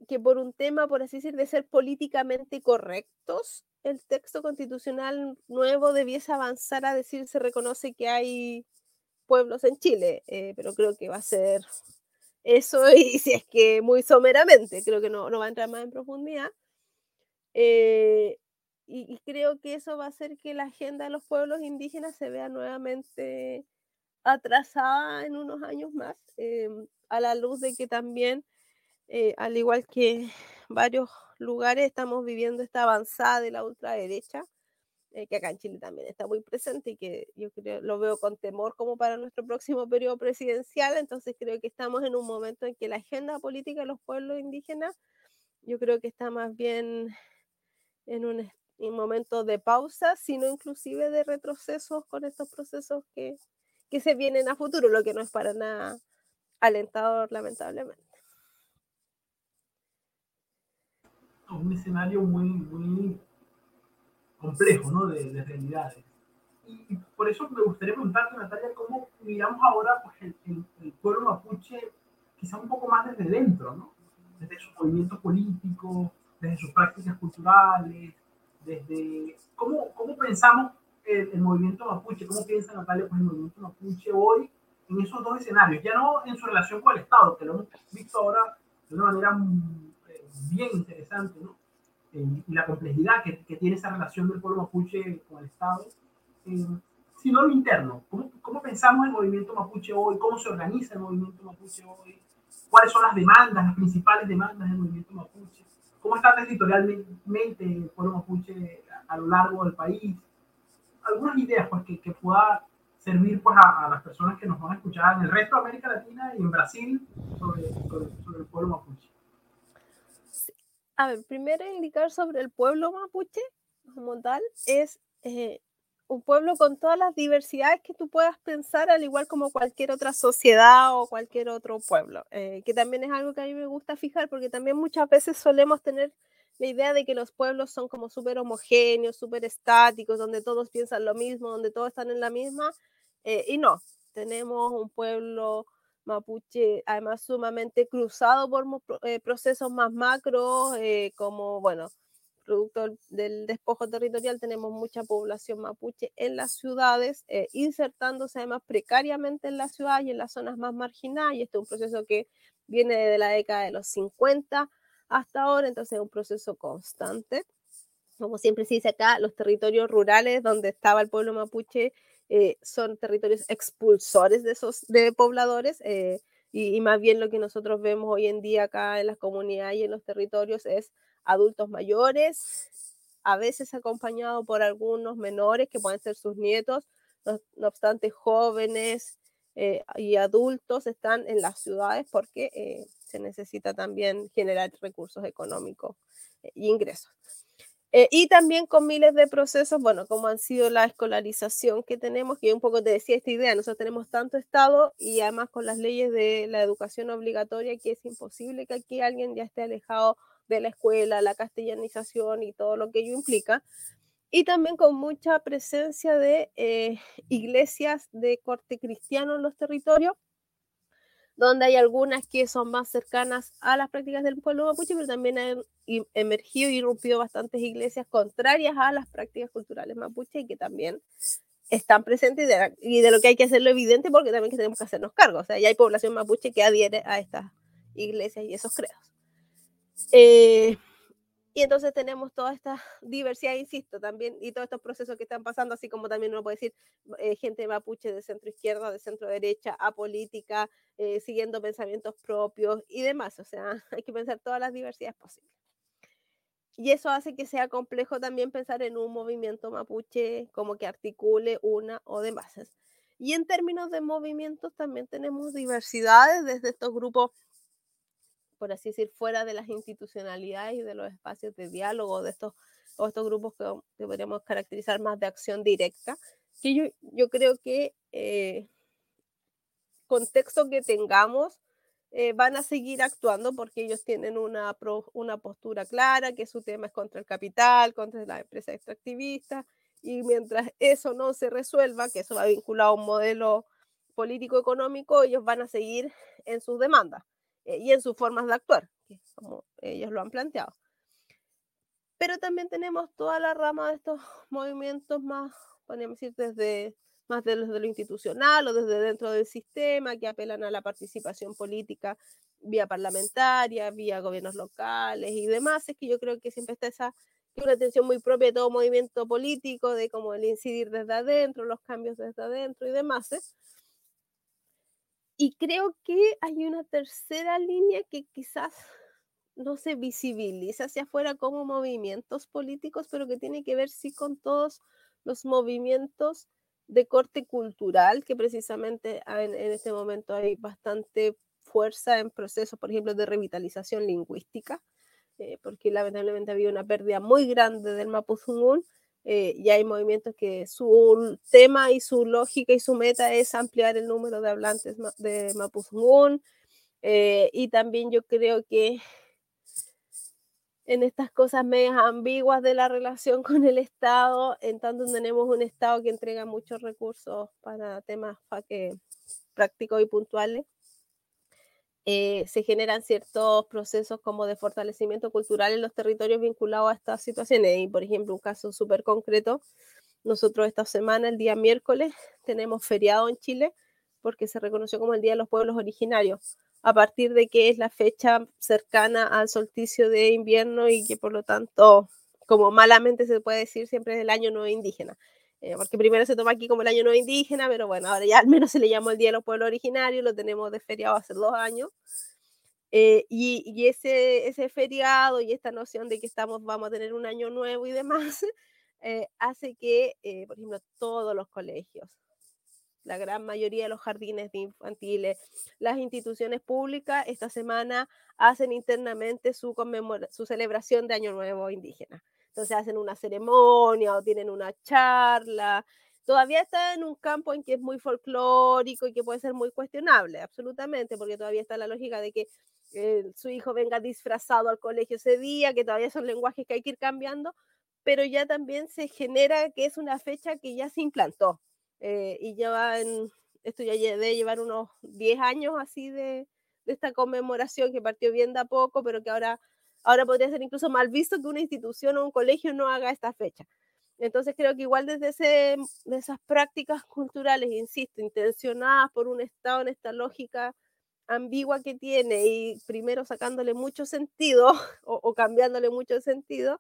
Speaker 3: que por un tema, por así decir, de ser políticamente correctos, el texto constitucional nuevo debiese avanzar a decir se reconoce que hay pueblos en Chile, eh, pero creo que va a ser eso y si es que muy someramente, creo que no, no va a entrar más en profundidad. Eh, y, creo que eso va a hacer que la agenda de los pueblos indígenas se vea nuevamente atrasada en unos años más, em, a la luz de que también, eh, al igual que varios lugares, estamos viviendo esta avanzada de la ultraderecha, eh, que acá en Chile también está muy presente y que yo creo, lo veo con temor como para nuestro próximo periodo presidencial, entonces creo que estamos en un momento en que la agenda política de los pueblos indígenas, yo creo que está más bien en un en momentos de pausa, sino inclusive de retrocesos con estos procesos que, que se vienen a futuro, lo que no es para nada alentador, lamentablemente.
Speaker 2: Un escenario muy, muy complejo ¿no? de, de realidades. Y, por eso me gustaría preguntarte, Natalia, cómo miramos ahora pues, el, el, pueblo mapuche quizá un poco más desde dentro, ¿no? desde sus movimientos políticos, desde sus prácticas culturales, desde cómo, cómo pensamos el, el, movimiento mapuche, cómo piensa Natalia pues, el movimiento mapuche hoy en esos dos escenarios, ya no en su relación con el Estado, que lo hemos visto ahora de una manera eh, bien interesante, ¿no? Eh, y la complejidad que, que, tiene esa relación del pueblo mapuche con el Estado, eh, sino lo interno. ¿Cómo, ¿Cómo pensamos el movimiento mapuche hoy? ¿Cómo se organiza el movimiento mapuche hoy? ¿Cuáles son las demandas, las principales demandas del movimiento mapuche? cómo está territorialmente el pueblo mapuche a, lo largo del país. Algunas ideas pues, que, que pueda servir pues, a, a, las personas que nos van a escuchar en el resto de América Latina y en Brasil sobre, sobre, sobre el pueblo mapuche.
Speaker 3: A ver, primero indicar sobre el pueblo mapuche como tal es eh, un pueblo con todas las diversidades que tú puedas pensar, al igual como cualquier otra sociedad o cualquier otro pueblo, eh, que también es algo que a mí me gusta fijar, porque también muchas veces solemos tener la idea de que los pueblos son como súper homogéneos, súper estáticos, donde todos piensan lo mismo, donde todos están en la misma, eh, y no, tenemos un pueblo mapuche además sumamente cruzado por eh, procesos más macros, como, bueno, producto del despojo territorial, tenemos mucha población mapuche en las ciudades, eh, insertándose además precariamente en la ciudad y en las zonas más marginadas, y este es un proceso que viene desde la década de los 50 hasta ahora, entonces es un proceso constante. Como siempre se dice acá, los territorios rurales donde estaba el pueblo mapuche eh, son territorios expulsores de esos de pobladores. Eh, y, más bien lo que nosotros vemos hoy en día acá en las comunidades y en los territorios es adultos mayores, a veces acompañado por algunos menores que pueden ser sus nietos, no, obstante jóvenes eh, y adultos están en las ciudades porque se necesita también generar recursos económicos e ingresos. Eh, y también con miles de procesos, bueno, como han sido la escolarización que tenemos, que un poco te decía esta idea, nosotros tenemos tanto Estado y además con las leyes de la educación obligatoria que es imposible que aquí alguien ya esté alejado de la escuela, la castellanización y todo lo que ello implica. Y también con mucha presencia de eh, iglesias de corte cristiano en los territorios, donde hay algunas que son más cercanas a las prácticas del pueblo mapuche, pero también han emergido y irrumpido bastantes iglesias contrarias a las prácticas culturales mapuche y que también están presentes y de, lo que hay que hacerlo evidente porque también tenemos que hacernos cargo. O sea, ya hay población mapuche que adhiere a estas iglesias y esos credos. Eh, y entonces tenemos toda esta diversidad, insisto, también, y todos estos procesos que están pasando, así como también uno puede decir eh, gente mapuche de centro izquierda, de centro derecha, apolítica, eh, siguiendo pensamientos propios y demás. O sea, hay que pensar todas las diversidades posibles. Y eso hace que sea complejo también pensar en un movimiento mapuche como que articule una o demás. Y en términos de movimientos también tenemos diversidades desde estos grupos por así decir, fuera de las institucionalidades y de los espacios de diálogo de estos, o estos grupos que, podríamos caracterizar más de acción directa, que yo, yo creo que eh, contexto que tengamos eh, van a seguir actuando porque ellos tienen una, una postura clara, que su tema es contra el capital, contra la empresa extractivista, y mientras eso no se resuelva, que eso va vinculado a un modelo político-económico, ellos van a seguir en sus demandas. Eh, y en sus formas de actuar, como ellos lo han planteado. Pero también tenemos toda la rama de estos movimientos más, podríamos decir, desde más desde lo institucional o desde dentro del sistema, que apelan a la participación política vía parlamentaria, vía gobiernos locales y demás, es que yo creo que siempre está esa una atención muy propia de todo movimiento político, de cómo el incidir desde adentro, los cambios desde adentro y demás. ¿eh? Y creo que hay una tercera línea que quizás no se visibiliza hacia afuera como movimientos políticos, pero que tiene que ver sí con todos los movimientos de corte cultural, que precisamente en, este momento hay bastante fuerza en procesos, por ejemplo, de revitalización lingüística, eh, porque lamentablemente había una pérdida muy grande del mapuzungún eh, y hay movimientos que su tema y su lógica y su meta es ampliar el número de hablantes de Mapuzungún. Eh, y también yo creo que en estas cosas medias ambiguas de la relación con el Estado, en tanto tenemos un Estado que entrega muchos recursos para temas prácticos y puntuales, eh, se generan ciertos procesos como de fortalecimiento cultural en los territorios vinculados a estas situaciones. Y, por ejemplo, un caso súper concreto, nosotros esta semana, el día miércoles, tenemos feriado en Chile porque se reconoció como el Día de los Pueblos Originarios, a partir de que es la fecha cercana al solsticio de invierno y que por lo tanto, como malamente se puede decir, siempre es el año nuevo indígena. Eh, porque primero se toma aquí como el año nuevo indígena, pero bueno, ahora ya al menos se le llamó el Día de los Pueblos Originarios, lo tenemos de feriado hace dos años. Eh, y, y ese, ese feriado y esta noción de que estamos, vamos a tener un año nuevo y demás, eh, hace que, por ejemplo, todos los colegios, la gran mayoría de los jardines infantiles, las instituciones públicas, esta semana hacen internamente su, su celebración de Año Nuevo indígena. Entonces hacen una ceremonia o tienen una charla. Todavía está en un campo en que es muy folclórico y que puede ser muy cuestionable, absolutamente, porque todavía está la lógica de que eh, su hijo venga disfrazado al colegio ese día, que todavía son lenguajes que hay que ir cambiando, pero ya también se genera que es una fecha que ya se implantó eh, y lleva en, esto ya debe llevar unos 10 años así de, de esta conmemoración que partió bien de a poco, pero que ahora Ahora podría ser incluso mal visto que una institución o un colegio no haga esta fecha. Entonces creo que igual desde ese, de esas prácticas culturales, insisto, intencionadas por un Estado en esta lógica ambigua que tiene y primero sacándole mucho sentido o, cambiándole mucho sentido,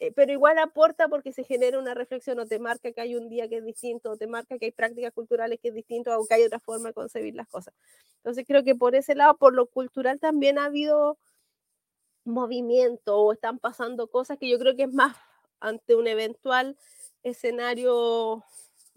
Speaker 3: eh, pero igual aporta porque se genera una reflexión o te marca que hay un día que es distinto, o te marca que hay prácticas culturales que es distinto, o que hay otra forma de concebir las cosas. Entonces creo que por ese lado, por lo cultural también ha habido movimiento o están pasando cosas que yo creo que es más ante un eventual escenario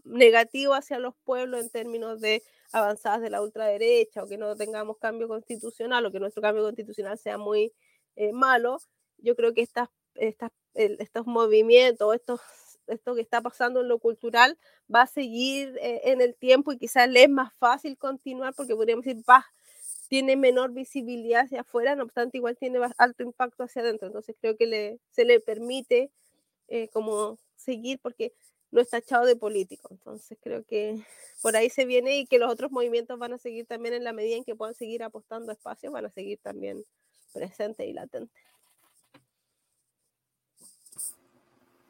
Speaker 3: negativo hacia los pueblos en términos de avanzadas de la ultraderecha o que no tengamos cambio constitucional o que nuestro cambio constitucional sea muy eh, malo, yo creo que estas, estos movimientos, estos, esto que está pasando en lo cultural va a seguir eh, en el tiempo y quizás le es más fácil continuar porque podríamos decir, va, tiene menor visibilidad hacia afuera, no obstante igual tiene alto impacto hacia adentro. Entonces creo que le, se le permite eh, como seguir porque no está echado de político. Entonces creo que por ahí se viene y que los otros movimientos van a seguir también en la medida en que puedan seguir apostando espacios, van a seguir también presentes y latentes.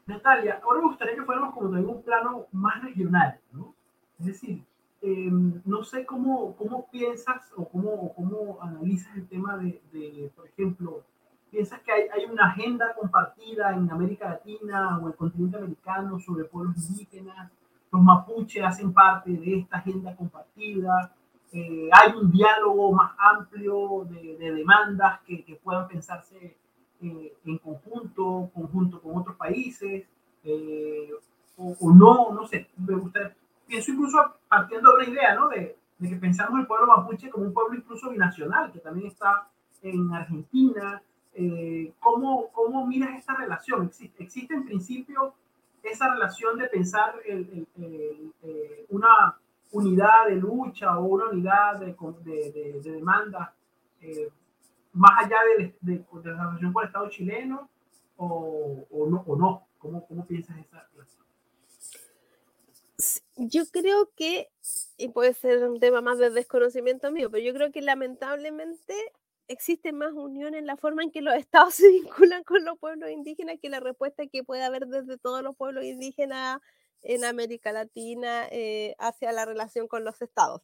Speaker 2: Natalia, ahora me gustaría que fuéramos como en un plano más regional, ¿no? Es decir, em, no sé cómo, cómo piensas o cómo, cómo analizas el tema de, por ejemplo, piensas que hay, hay, una agenda compartida en América Latina o el continente americano sobre pueblos indígenas, los mapuches hacen parte de esta agenda compartida, eh, hay un diálogo más amplio de, de demandas que, que puedan pensarse eh, en conjunto, conjunto con otros países, eh, o, no, no sé, me gusta, pienso incluso partiendo de una idea, ¿no? De, de, que pensamos el pueblo mapuche como un pueblo incluso binacional, que también está en Argentina. Eh, ¿cómo, ¿Cómo miras esta relación? ¿Existe, ¿Existe, en principio esa relación de pensar el, el, una unidad de lucha o una unidad de, de, de demanda más allá de, de, de, la relación con el Estado chileno o, o no? O no? ¿Cómo, ¿Cómo piensas esa relación?
Speaker 3: Yo creo que, y puede ser un tema más de desconocimiento mío, pero yo creo que lamentablemente existe más unión en la forma en que los estados se vinculan con los pueblos indígenas que la respuesta que puede haber desde todos los pueblos indígenas en América Latina eh, hacia la relación con los estados.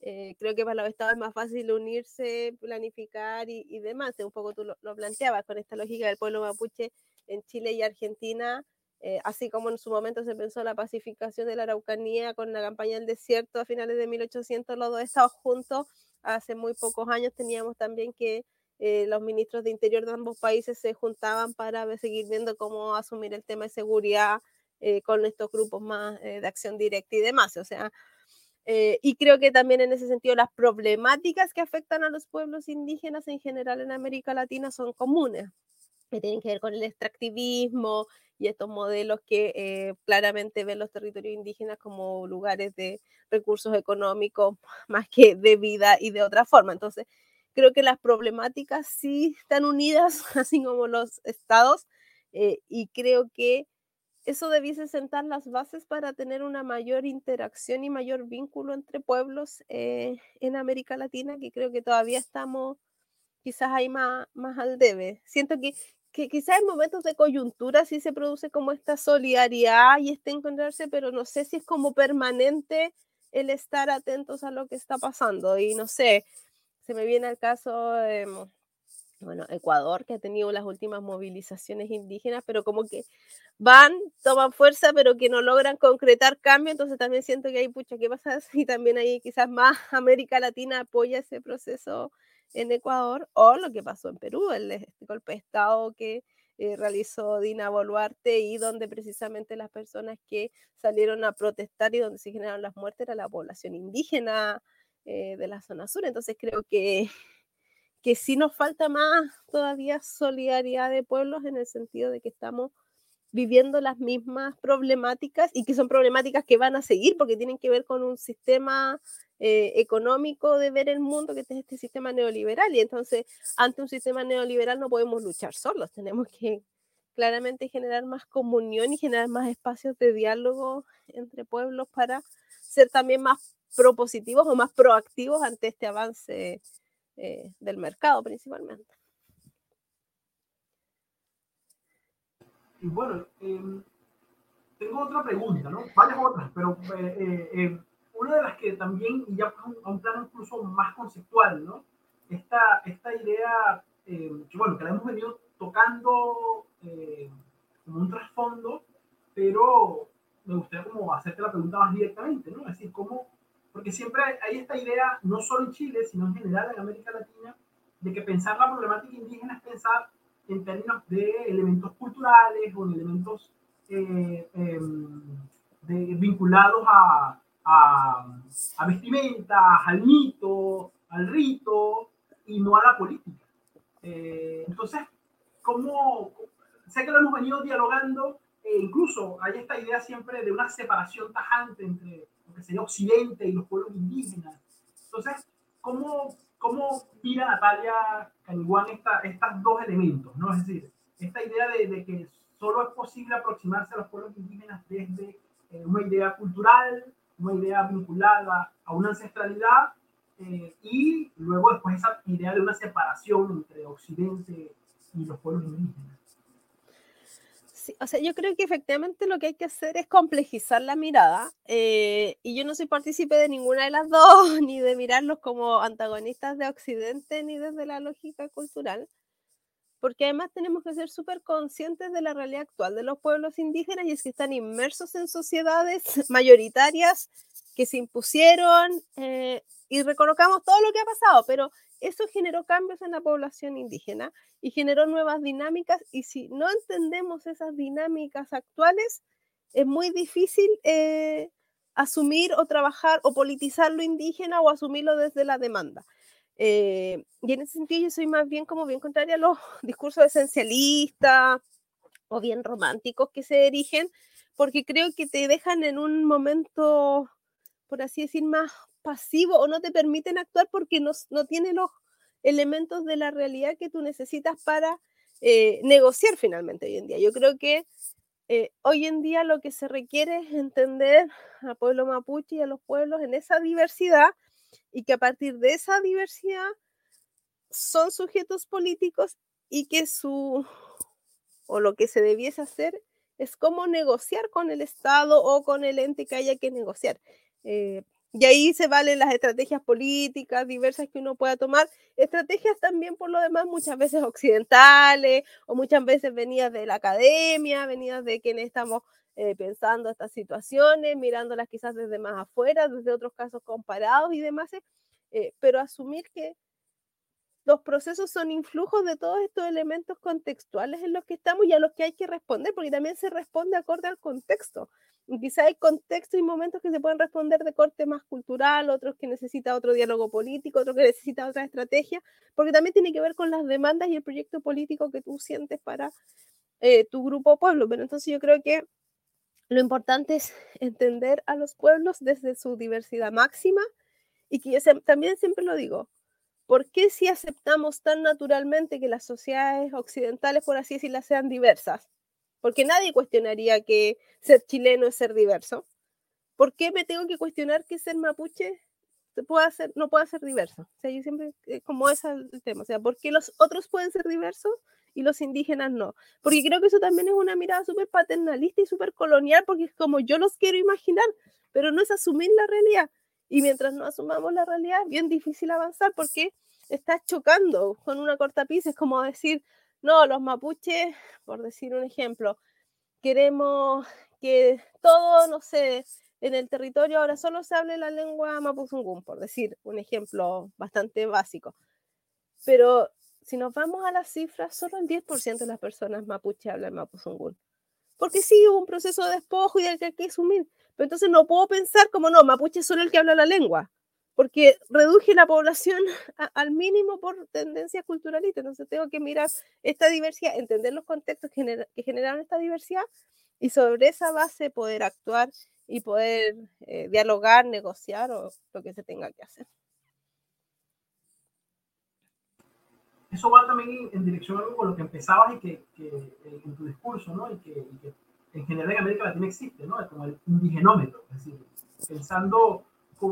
Speaker 3: Eh, creo que para los estados es más fácil unirse, planificar y, demás. Un poco tú lo, planteabas con esta lógica del pueblo mapuche en Chile y Argentina, eh, así como en su momento se pensó la pacificación de la Araucanía con la campaña del desierto a finales de 1800, los dos estados juntos. Hace muy pocos años teníamos también que eh, los ministros de Interior de ambos países se juntaban para seguir viendo cómo asumir el tema de seguridad con estos grupos más de acción directa y demás. O sea, eh, y creo que también en ese sentido las problemáticas que afectan a los pueblos indígenas en general en América Latina son comunes, que tienen que ver con el extractivismo y estos modelos que eh, claramente ven los territorios indígenas como lugares de recursos económicos más que de vida y de otra forma. Entonces, creo que las problemáticas sí están unidas, así como los estados, eh, y creo que eso debiese sentar las bases para tener una mayor interacción y mayor vínculo entre pueblos eh, en América Latina, que creo que todavía estamos quizás ahí más, más al debe. Siento que, que quizás en momentos de coyuntura sí se produce como esta solidaridad y este encontrarse, pero no sé si es como permanente el estar atentos a lo que está pasando. Y no sé, se me viene el caso... de bueno, Ecuador, que ha tenido las últimas movilizaciones indígenas, pero como que van, toman fuerza, pero que no logran concretar cambio, entonces también siento que hay, pucha, ¿qué pasa si también ahí quizás más América Latina apoya ese proceso en Ecuador? O lo que pasó en Perú, el este golpe de Estado que eh, realizó Dina Boluarte y donde precisamente las personas que salieron a protestar y donde se generaron las muertes era la población indígena eh, de la zona sur, entonces creo que que sí nos falta más todavía solidaridad de pueblos en el sentido de que estamos viviendo las mismas problemáticas y que son problemáticas que van a seguir porque tienen que ver con un sistema eh, económico de ver el mundo que es este sistema neoliberal y entonces ante un sistema neoliberal no podemos luchar solos, tenemos que claramente generar más comunión y generar más espacios de diálogo entre pueblos para ser también más propositivos o más proactivos ante este avance eh, del mercado principalmente.
Speaker 2: Y bueno, em, tengo otra pregunta, ¿no? Varias otras, pero eh, una de las que también, y ya a un plano incluso más conceptual, ¿no? Esta, esta idea, em, que bueno, que la hemos venido tocando como un trasfondo, pero me gustaría como hacerte la pregunta más directamente, ¿no? Es decir, ¿cómo, porque siempre hay esta idea, no solo en Chile, sino en general en América Latina, de que pensar la problemática indígena es pensar en términos de elementos culturales o en elementos eh, em, vinculados a, a, vestimentas, al mito, al rito y no a la política. Eh, entonces, ¿cómo sé que lo hemos venido dialogando, e incluso hay esta idea siempre de una separación tajante entre lo que sería Occidente y los pueblos indígenas. Entonces, ¿cómo, cómo mira Natalia Caniguán estos dos elementos? ¿no? Es decir, esta idea de, de, que solo es posible aproximarse a los pueblos indígenas desde eh, una idea cultural, una idea vinculada a una ancestralidad eh, y luego después esa idea de una separación entre Occidente y los pueblos indígenas.
Speaker 3: Sí, o sea, yo creo que efectivamente lo que hay que hacer es complejizar la mirada eh, y yo no soy partícipe de ninguna de las dos, ni de mirarlos como antagonistas de Occidente, ni desde la lógica cultural, porque además tenemos que ser súper conscientes de la realidad actual de los pueblos indígenas y es que están inmersos en sociedades mayoritarias que se impusieron eh, y recolocamos todo lo que ha pasado, pero eso generó cambios en la población indígena y generó nuevas dinámicas y si no entendemos esas dinámicas actuales, es muy difícil eh, asumir o trabajar o politizar lo indígena o asumirlo desde la demanda. Eh, y en ese sentido yo soy más bien como bien contraria a los discursos esencialistas o bien románticos que se erigen, porque creo que te dejan en un momento, por así decir, más pasivo o no te permiten actuar porque no, no tiene los elementos de la realidad que tú necesitas para eh, negociar finalmente hoy en día. Yo creo que eh, hoy en día lo que se requiere es entender al pueblo mapuche y a los pueblos en esa diversidad y que a partir de esa diversidad son sujetos políticos y que su o lo que se debiese hacer es cómo negociar con el Estado o con el ente que haya que negociar. Eh, y ahí se valen las estrategias políticas diversas que uno pueda tomar, estrategias también por lo demás muchas veces occidentales o muchas veces venidas de la academia, venidas de quienes estamos eh, pensando estas situaciones, mirándolas quizás desde más afuera, desde otros casos comparados y demás, eh, pero asumir que los procesos son influjos de todos estos elementos contextuales en los que estamos y a los que hay que responder, porque también se responde acorde al contexto. Quizá hay contextos y momentos que se pueden responder de corte más cultural, otros que necesita otro diálogo político, otros que necesita otra estrategia, porque también tiene que ver con las demandas y el proyecto político que tú sientes para eh, tu grupo o pueblo. Pero entonces yo creo que lo importante es entender a los pueblos desde su diversidad máxima y que también siempre lo digo, ¿por qué si aceptamos tan naturalmente que las sociedades occidentales, por así decirlo, sean diversas? porque nadie cuestionaría que ser chileno es ser diverso. ¿Por qué me tengo que cuestionar que ser mapuche no pueda ser diverso? O sea, yo siempre, eh, como es el tema, o sea, ¿por qué los otros pueden ser diversos y los indígenas no? Porque creo que eso también es una mirada súper paternalista y súper colonial, porque es como yo los quiero imaginar, pero no es asumir la realidad. Y mientras no asumamos la realidad, es bien difícil avanzar porque estás chocando con una cortapisa, es como decir, no, los mapuches, por decir un ejemplo, queremos que todo, no sé, en el territorio ahora solo se hable la lengua mapuzungún, por decir un ejemplo bastante básico. Pero si nos vamos a las cifras, solo el 10% de las personas mapuche hablan mapuzungún. Porque sí hubo un proceso de despojo y hay que asumir. Pero entonces no puedo pensar como no, mapuche es solo el que habla la lengua porque reduje la población al mínimo por tendencias culturalistas. Entonces tengo que mirar esta diversidad, entender los contextos que, generaron esta diversidad y sobre esa base poder actuar y poder eh, dialogar, negociar o lo que se tenga que hacer.
Speaker 2: Eso va también en dirección a algo con lo que empezabas y que, eh, en tu discurso, ¿no? Y que, en general en América Latina existe, ¿no? Como el indigenómetro, es decir, pensando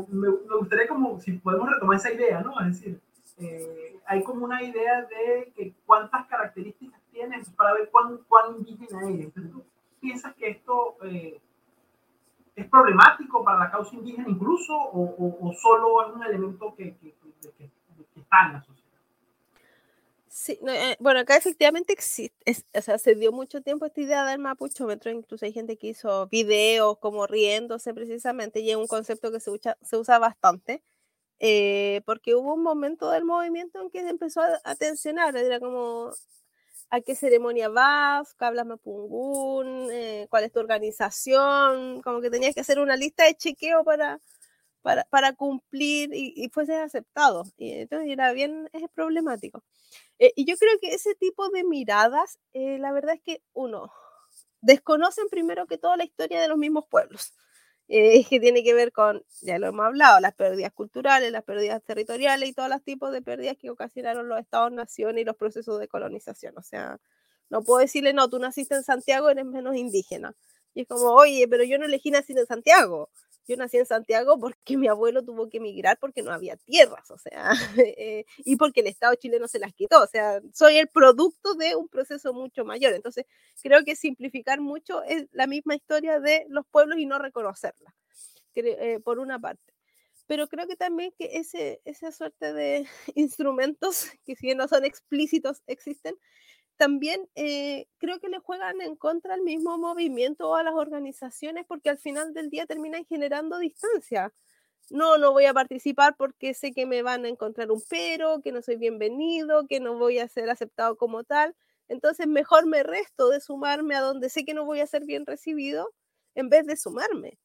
Speaker 2: me, gustaría como, si podemos retomar esa idea, ¿no? Es decir, eh, hay como una idea de que cuántas características tienes para ver cuán, cuán indígena eres. ¿tú piensas que esto eh, es problemático para la causa indígena incluso o, o, solo es un elemento que, que, que, está en la sociedad?
Speaker 3: Sí, eh, bueno, acá efectivamente existe, o sea, se dio mucho tiempo esta idea del mapuchómetro, incluso hay gente que hizo videos como riéndose precisamente, y es un concepto que se usa, se usa bastante, eh, porque hubo un momento del movimiento en que se empezó a, tensionar, era como, ¿a qué ceremonia vas? ¿Qué hablas mapungún? Eh, ¿Cuál es tu organización? Como que tenías que hacer una lista de chequeo para, para, cumplir y, fuese aceptado. Y entonces era bien es problemático. Eh, y yo creo que ese tipo de miradas, eh, la verdad es que uno, desconocen primero que todo la historia de los mismos pueblos. Eh, que tiene que ver con, ya lo hemos hablado, las pérdidas culturales, las pérdidas territoriales y todos los tipos de pérdidas que ocasionaron los estados-nación y los procesos de colonización. O sea, no puedo decirle, no, tú naciste en Santiago, eres menos indígena. Y es como, oye, pero yo no elegí nacer en Santiago. Yo nací en Santiago porque mi abuelo tuvo que emigrar porque no había tierras, o sea, eh, y porque el Estado chileno se las quitó. O sea, soy el producto de un proceso mucho mayor. Entonces, creo que simplificar mucho es la misma historia de los pueblos y no reconocerla, eh, por una parte. Pero creo que también que ese, esa suerte de instrumentos, que si bien no son explícitos, existen, también eh, creo que le juegan en contra al mismo movimiento o a las organizaciones porque al final del día terminan generando distancia. No, no voy a participar porque sé que me van a encontrar un pero, que no soy bienvenido, que no voy a ser aceptado como tal. Entonces mejor me resto de sumarme a donde sé que no voy a ser bien recibido en vez de sumarme.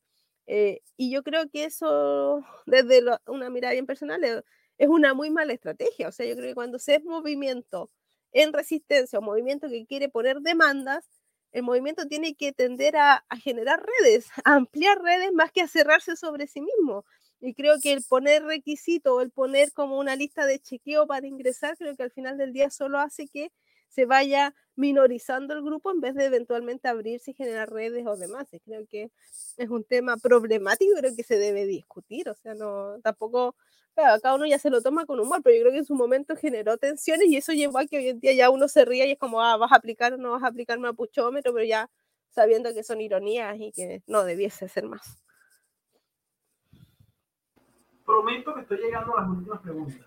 Speaker 3: Eh, y yo creo que eso, desde una mirada bien personal, es, es una muy mala estrategia. O sea, yo creo que cuando se es movimiento en resistencia o movimiento que quiere poner demandas, el movimiento tiene que tender a, generar redes, a ampliar redes más que a cerrarse sobre sí mismo. Y creo que el poner requisito o el poner como una lista de chequeo para ingresar, creo que al final del día solo hace que se vaya minorizando el grupo en vez de eventualmente abrirse y generar redes o demás. creo que es un tema problemático, creo que se debe discutir. O sea, no, tampoco cada uno ya se lo toma con humor, pero yo creo que en su momento generó tensiones y eso llevó a que hoy en día ya uno se ría y es como, ah, vas a aplicar o no vas a aplicar mapuchómetro, pero ya sabiendo que son ironías y que no debiese ser más.
Speaker 2: Prometo que estoy llegando a las últimas preguntas,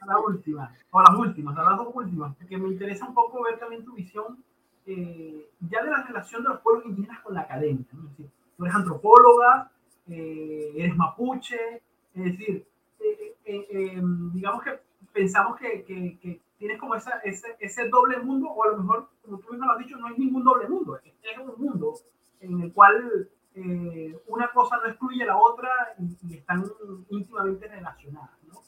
Speaker 2: a la última, o a las últimas, a las dos últimas, porque me interesa un poco ver también tu visión eh, ya de la relación de los pueblos indígenas con la academia. ¿no? Es decir, tú eres antropóloga, eh, eres mapuche, es decir, eh, eh, digamos que pensamos que, que, tienes como esa, ese, ese, doble mundo, o a lo mejor, como tú mismo lo has dicho, no hay ningún doble mundo, es, un mundo en el cual eh, una cosa no excluye a la otra y, están íntimamente relacionadas. ¿no?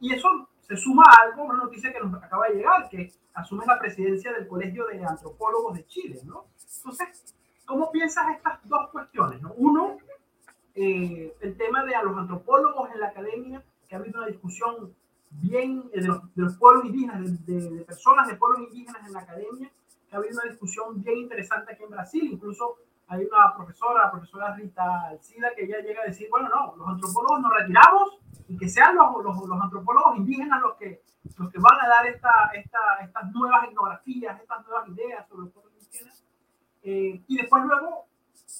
Speaker 2: y eso se suma a algo, una noticia que nos acaba de llegar, que asumes la presidencia del Colegio de Antropólogos de Chile. ¿no? Entonces, ¿cómo piensas estas dos cuestiones? ¿no? Uno, eh, el tema de a los antropólogos en la academia, que ha habido una discusión bien eh, de, los, pueblos indígenas, de, personas de pueblos indígenas en la academia, que ha habido una discusión bien interesante aquí en Brasil, incluso hay una profesora, la profesora Rita Alcida, que ella llega a decir, bueno, no, los antropólogos nos retiramos y que sean los, los, los antropólogos indígenas los que, los que van a dar esta, esta, estas nuevas etnografías, estas nuevas ideas sobre los pueblos indígenas. Eh, y después luego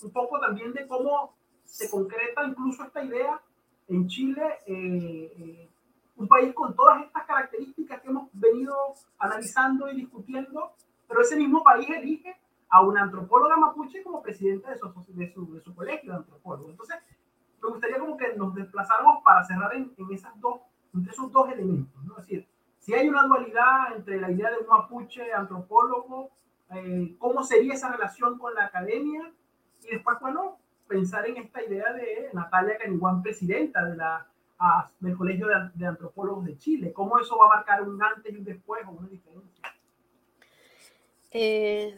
Speaker 2: un poco también de cómo se concreta incluso esta idea en Chile, eh, eh, un país con todas estas características que hemos venido analizando y discutiendo, pero ese mismo país elige a una antropóloga mapuche como presidenta de su, de su, de su colegio de antropólogos. Entonces, me gustaría como que nos desplazáramos para cerrar en, en esas dos, entre esos dos elementos, ¿no? Es decir, si hay una dualidad entre la idea de un mapuche antropólogo, eh, cómo sería esa relación con la academia, y después, bueno, pensar en esta idea de Natalia Caniguán, presidenta de la, del Colegio de, Antropólogos de Chile. ¿Cómo eso va a marcar un antes y un después o una diferencia?
Speaker 3: Eh,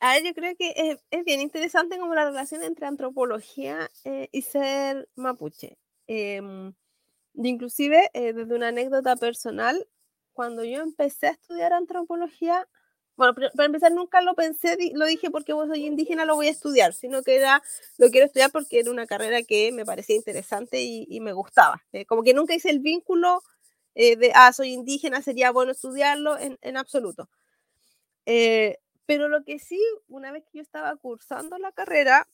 Speaker 3: a ver, yo creo que es, bien interesante como la relación entre antropología eh, y ser mapuche. Em, inclusive, eh, desde una anécdota personal, cuando yo empecé a estudiar antropología, bueno, para empezar, nunca lo pensé, lo dije porque vos soy indígena, lo voy a estudiar, sino que era, lo quiero estudiar porque era una carrera que me parecía interesante y, me gustaba. Eh, como que nunca hice el vínculo eh, de, ah, soy indígena, sería bueno estudiarlo, en, en absoluto. Eh, pero lo que sí, una vez que yo estaba cursando la carrera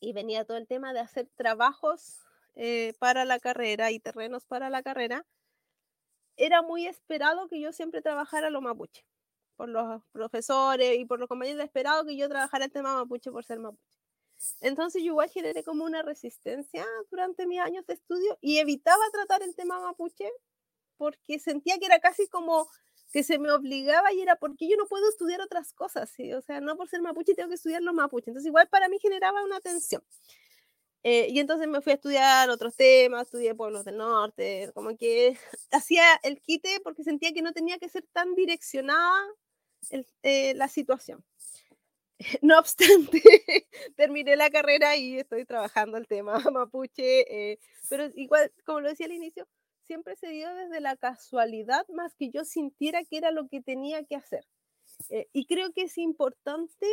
Speaker 3: y venía todo el tema de hacer trabajos para la carrera y terrenos para la carrera, era muy esperado que yo siempre trabajara lo mapuche por los profesores y por los compañeros esperado que yo trabajara el tema mapuche por ser mapuche. Entonces yo igual generé como una resistencia durante mis años de estudio y evitaba tratar el tema mapuche porque sentía que era casi como que se me obligaba y era porque yo no puedo estudiar otras cosas, ¿sí? o sea, no por ser mapuche tengo que estudiar los mapuche. Entonces igual para mí generaba una tensión. Eh, y entonces me fui a estudiar otros temas, estudié pueblos del norte, como que hacía el quite porque sentía que no tenía que ser tan direccionada eh, la situación. No obstante, terminé la carrera y estoy trabajando el tema mapuche, eh, pero igual, como lo decía al inicio, siempre se dio desde la casualidad más que yo sintiera que era lo que tenía que hacer. y creo que es importante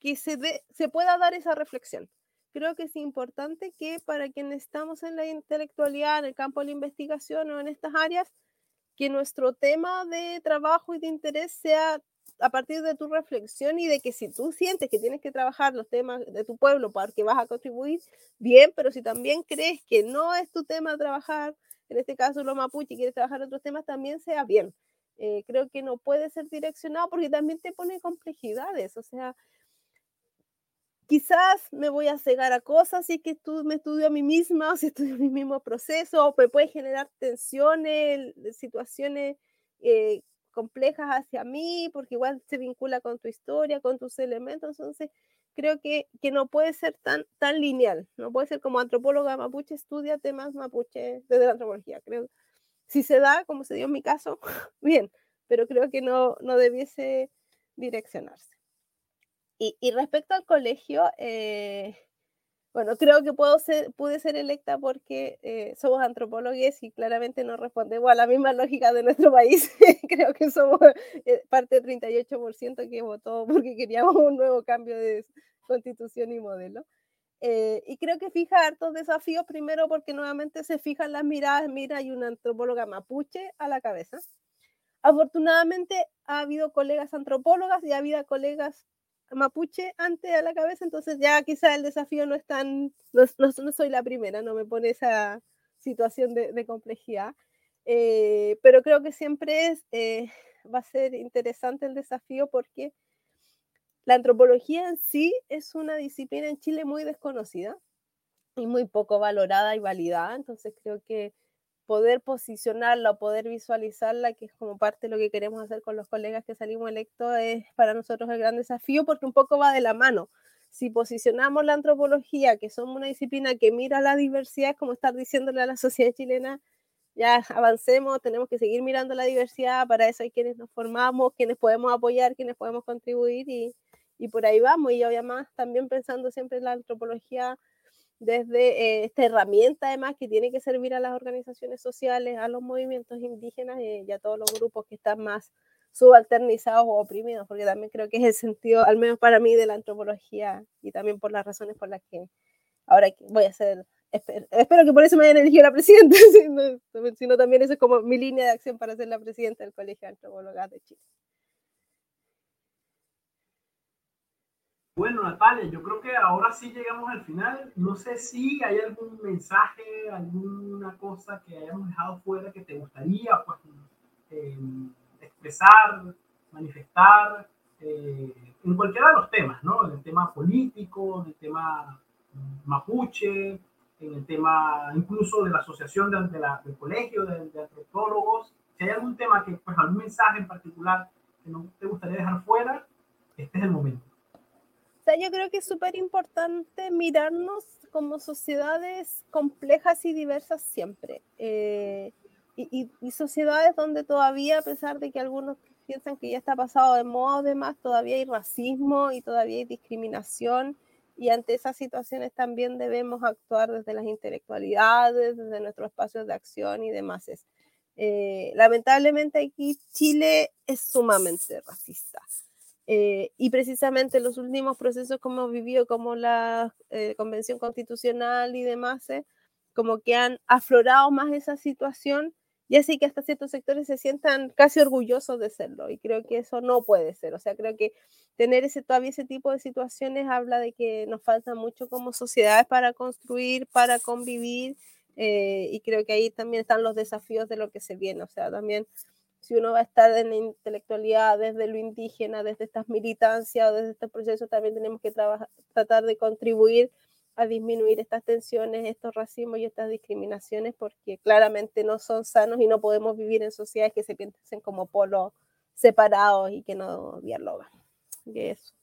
Speaker 3: que se, se pueda dar esa reflexión creo que es importante que para quienes estamos en la intelectualidad, en el campo de la investigación o en estas áreas, que nuestro tema de trabajo y de interés sea a partir de tu reflexión y de que si tú sientes que tienes que trabajar los temas de tu pueblo para que vas a contribuir, bien, pero si también crees que no es tu tema trabajar, en este caso lo mapuche, y quieres trabajar otros temas, también sea bien. Eh, creo que no puede ser direccionado porque también te pone complejidades, o sea, quizás me voy a cegar a cosas si es que tú me estudio a mí misma o si estudio mi mismo proceso, o me puede generar tensiones, situaciones eh, complejas hacia mí, porque igual se vincula con tu historia, con tus elementos, entonces creo que, que no puede ser tan, tan lineal, no puede ser como antropóloga mapuche, estudia temas mapuche desde la antropología, creo. Si se da, como se dio en mi caso, bien, pero creo que no, no debiese direccionarse. Y, respecto al colegio, eh, bueno, creo que puedo ser, pude ser electa porque eh, somos antropólogos y claramente no respondemos a la misma lógica de nuestro país. creo que somos eh, parte del 38% que votó porque queríamos un nuevo cambio de constitución y modelo. y creo que fija hartos desafíos, primero porque nuevamente se fijan las miradas, mira, hay una antropóloga mapuche a la cabeza. Afortunadamente ha habido colegas antropólogas y ha habido colegas mapuche antes a la cabeza, entonces ya quizá el desafío no es tan, no, no, soy la primera, no me pone esa situación de, complejidad, eh, pero creo que siempre es, eh, va a ser interesante el desafío porque la antropología en sí es una disciplina en Chile muy desconocida y muy poco valorada y validada, entonces creo que poder posicionarla, poder visualizarla, que es como parte de lo que queremos hacer con los colegas que salimos electos, es para nosotros el gran desafío porque un poco va de la mano. Si posicionamos la antropología, que somos una disciplina que mira la diversidad, como estar diciéndole a la sociedad chilena, ya avancemos, tenemos que seguir mirando la diversidad, para eso hay quienes nos formamos, quienes podemos apoyar, quienes podemos contribuir y, y por ahí vamos. Y además también pensando siempre en la antropología desde eh, esta herramienta además que tiene que servir a las organizaciones sociales, a los movimientos indígenas eh, y a todos los grupos que están más subalternizados o oprimidos, porque también creo que es el sentido, al menos para mí, de la antropología y también por las razones por las que ahora voy a ser, espero, que por eso me hayan elegido la presidenta, sino, sino también eso es como mi línea de acción para ser la presidenta del Colegio de Antropólogas de Chile.
Speaker 2: Bueno, Natalia, yo creo que ahora sí llegamos al final. No sé si hay algún mensaje, alguna cosa que hayamos dejado fuera que te gustaría pues, em, expresar, manifestar, eh, en cualquiera de los temas, ¿no? En el tema político, en el tema mapuche, en el tema incluso de la asociación de, del colegio de, de, antropólogos. Si hay algún tema que, pues algún mensaje en particular que no te gustaría dejar fuera, este es el momento
Speaker 3: yo creo que es súper importante mirarnos como sociedades complejas y diversas siempre. Eh, y, sociedades donde todavía, a pesar de que algunos piensan que ya está pasado de moda, además, todavía hay racismo y todavía hay discriminación. Y ante esas situaciones también debemos actuar desde las intelectualidades, desde nuestros espacios de acción y demás. Eh, lamentablemente aquí Chile es sumamente racista. Eh, y precisamente los últimos procesos que hemos vivido, como la eh, Convención Constitucional y demás, eh, como que han aflorado más esa situación y así que hasta ciertos sectores se sientan casi orgullosos de serlo. Y creo que eso no puede ser. O sea, creo que tener ese, todavía ese tipo de situaciones habla de que nos falta mucho como sociedades para construir, para convivir. y creo que ahí también están los desafíos de lo que se viene. O sea, también si uno va a estar en la intelectualidad desde lo indígena, desde estas militancias o desde estos procesos, también tenemos que tratar de contribuir a disminuir estas tensiones, estos racismos y estas discriminaciones, porque claramente no son sanos y no podemos vivir en sociedades que se piensen como polos separados y que no dialogan. Y eso.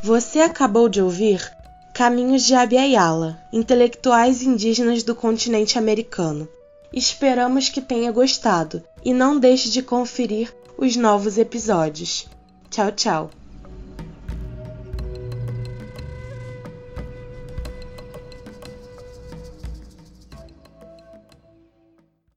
Speaker 1: Você acabou de ouvir Caminhos de Abiyala, intelectuais indígenas do continente americano. Esperamos que tenha gostado e não deixe de conferir os novos episódios. Tchau, tchau.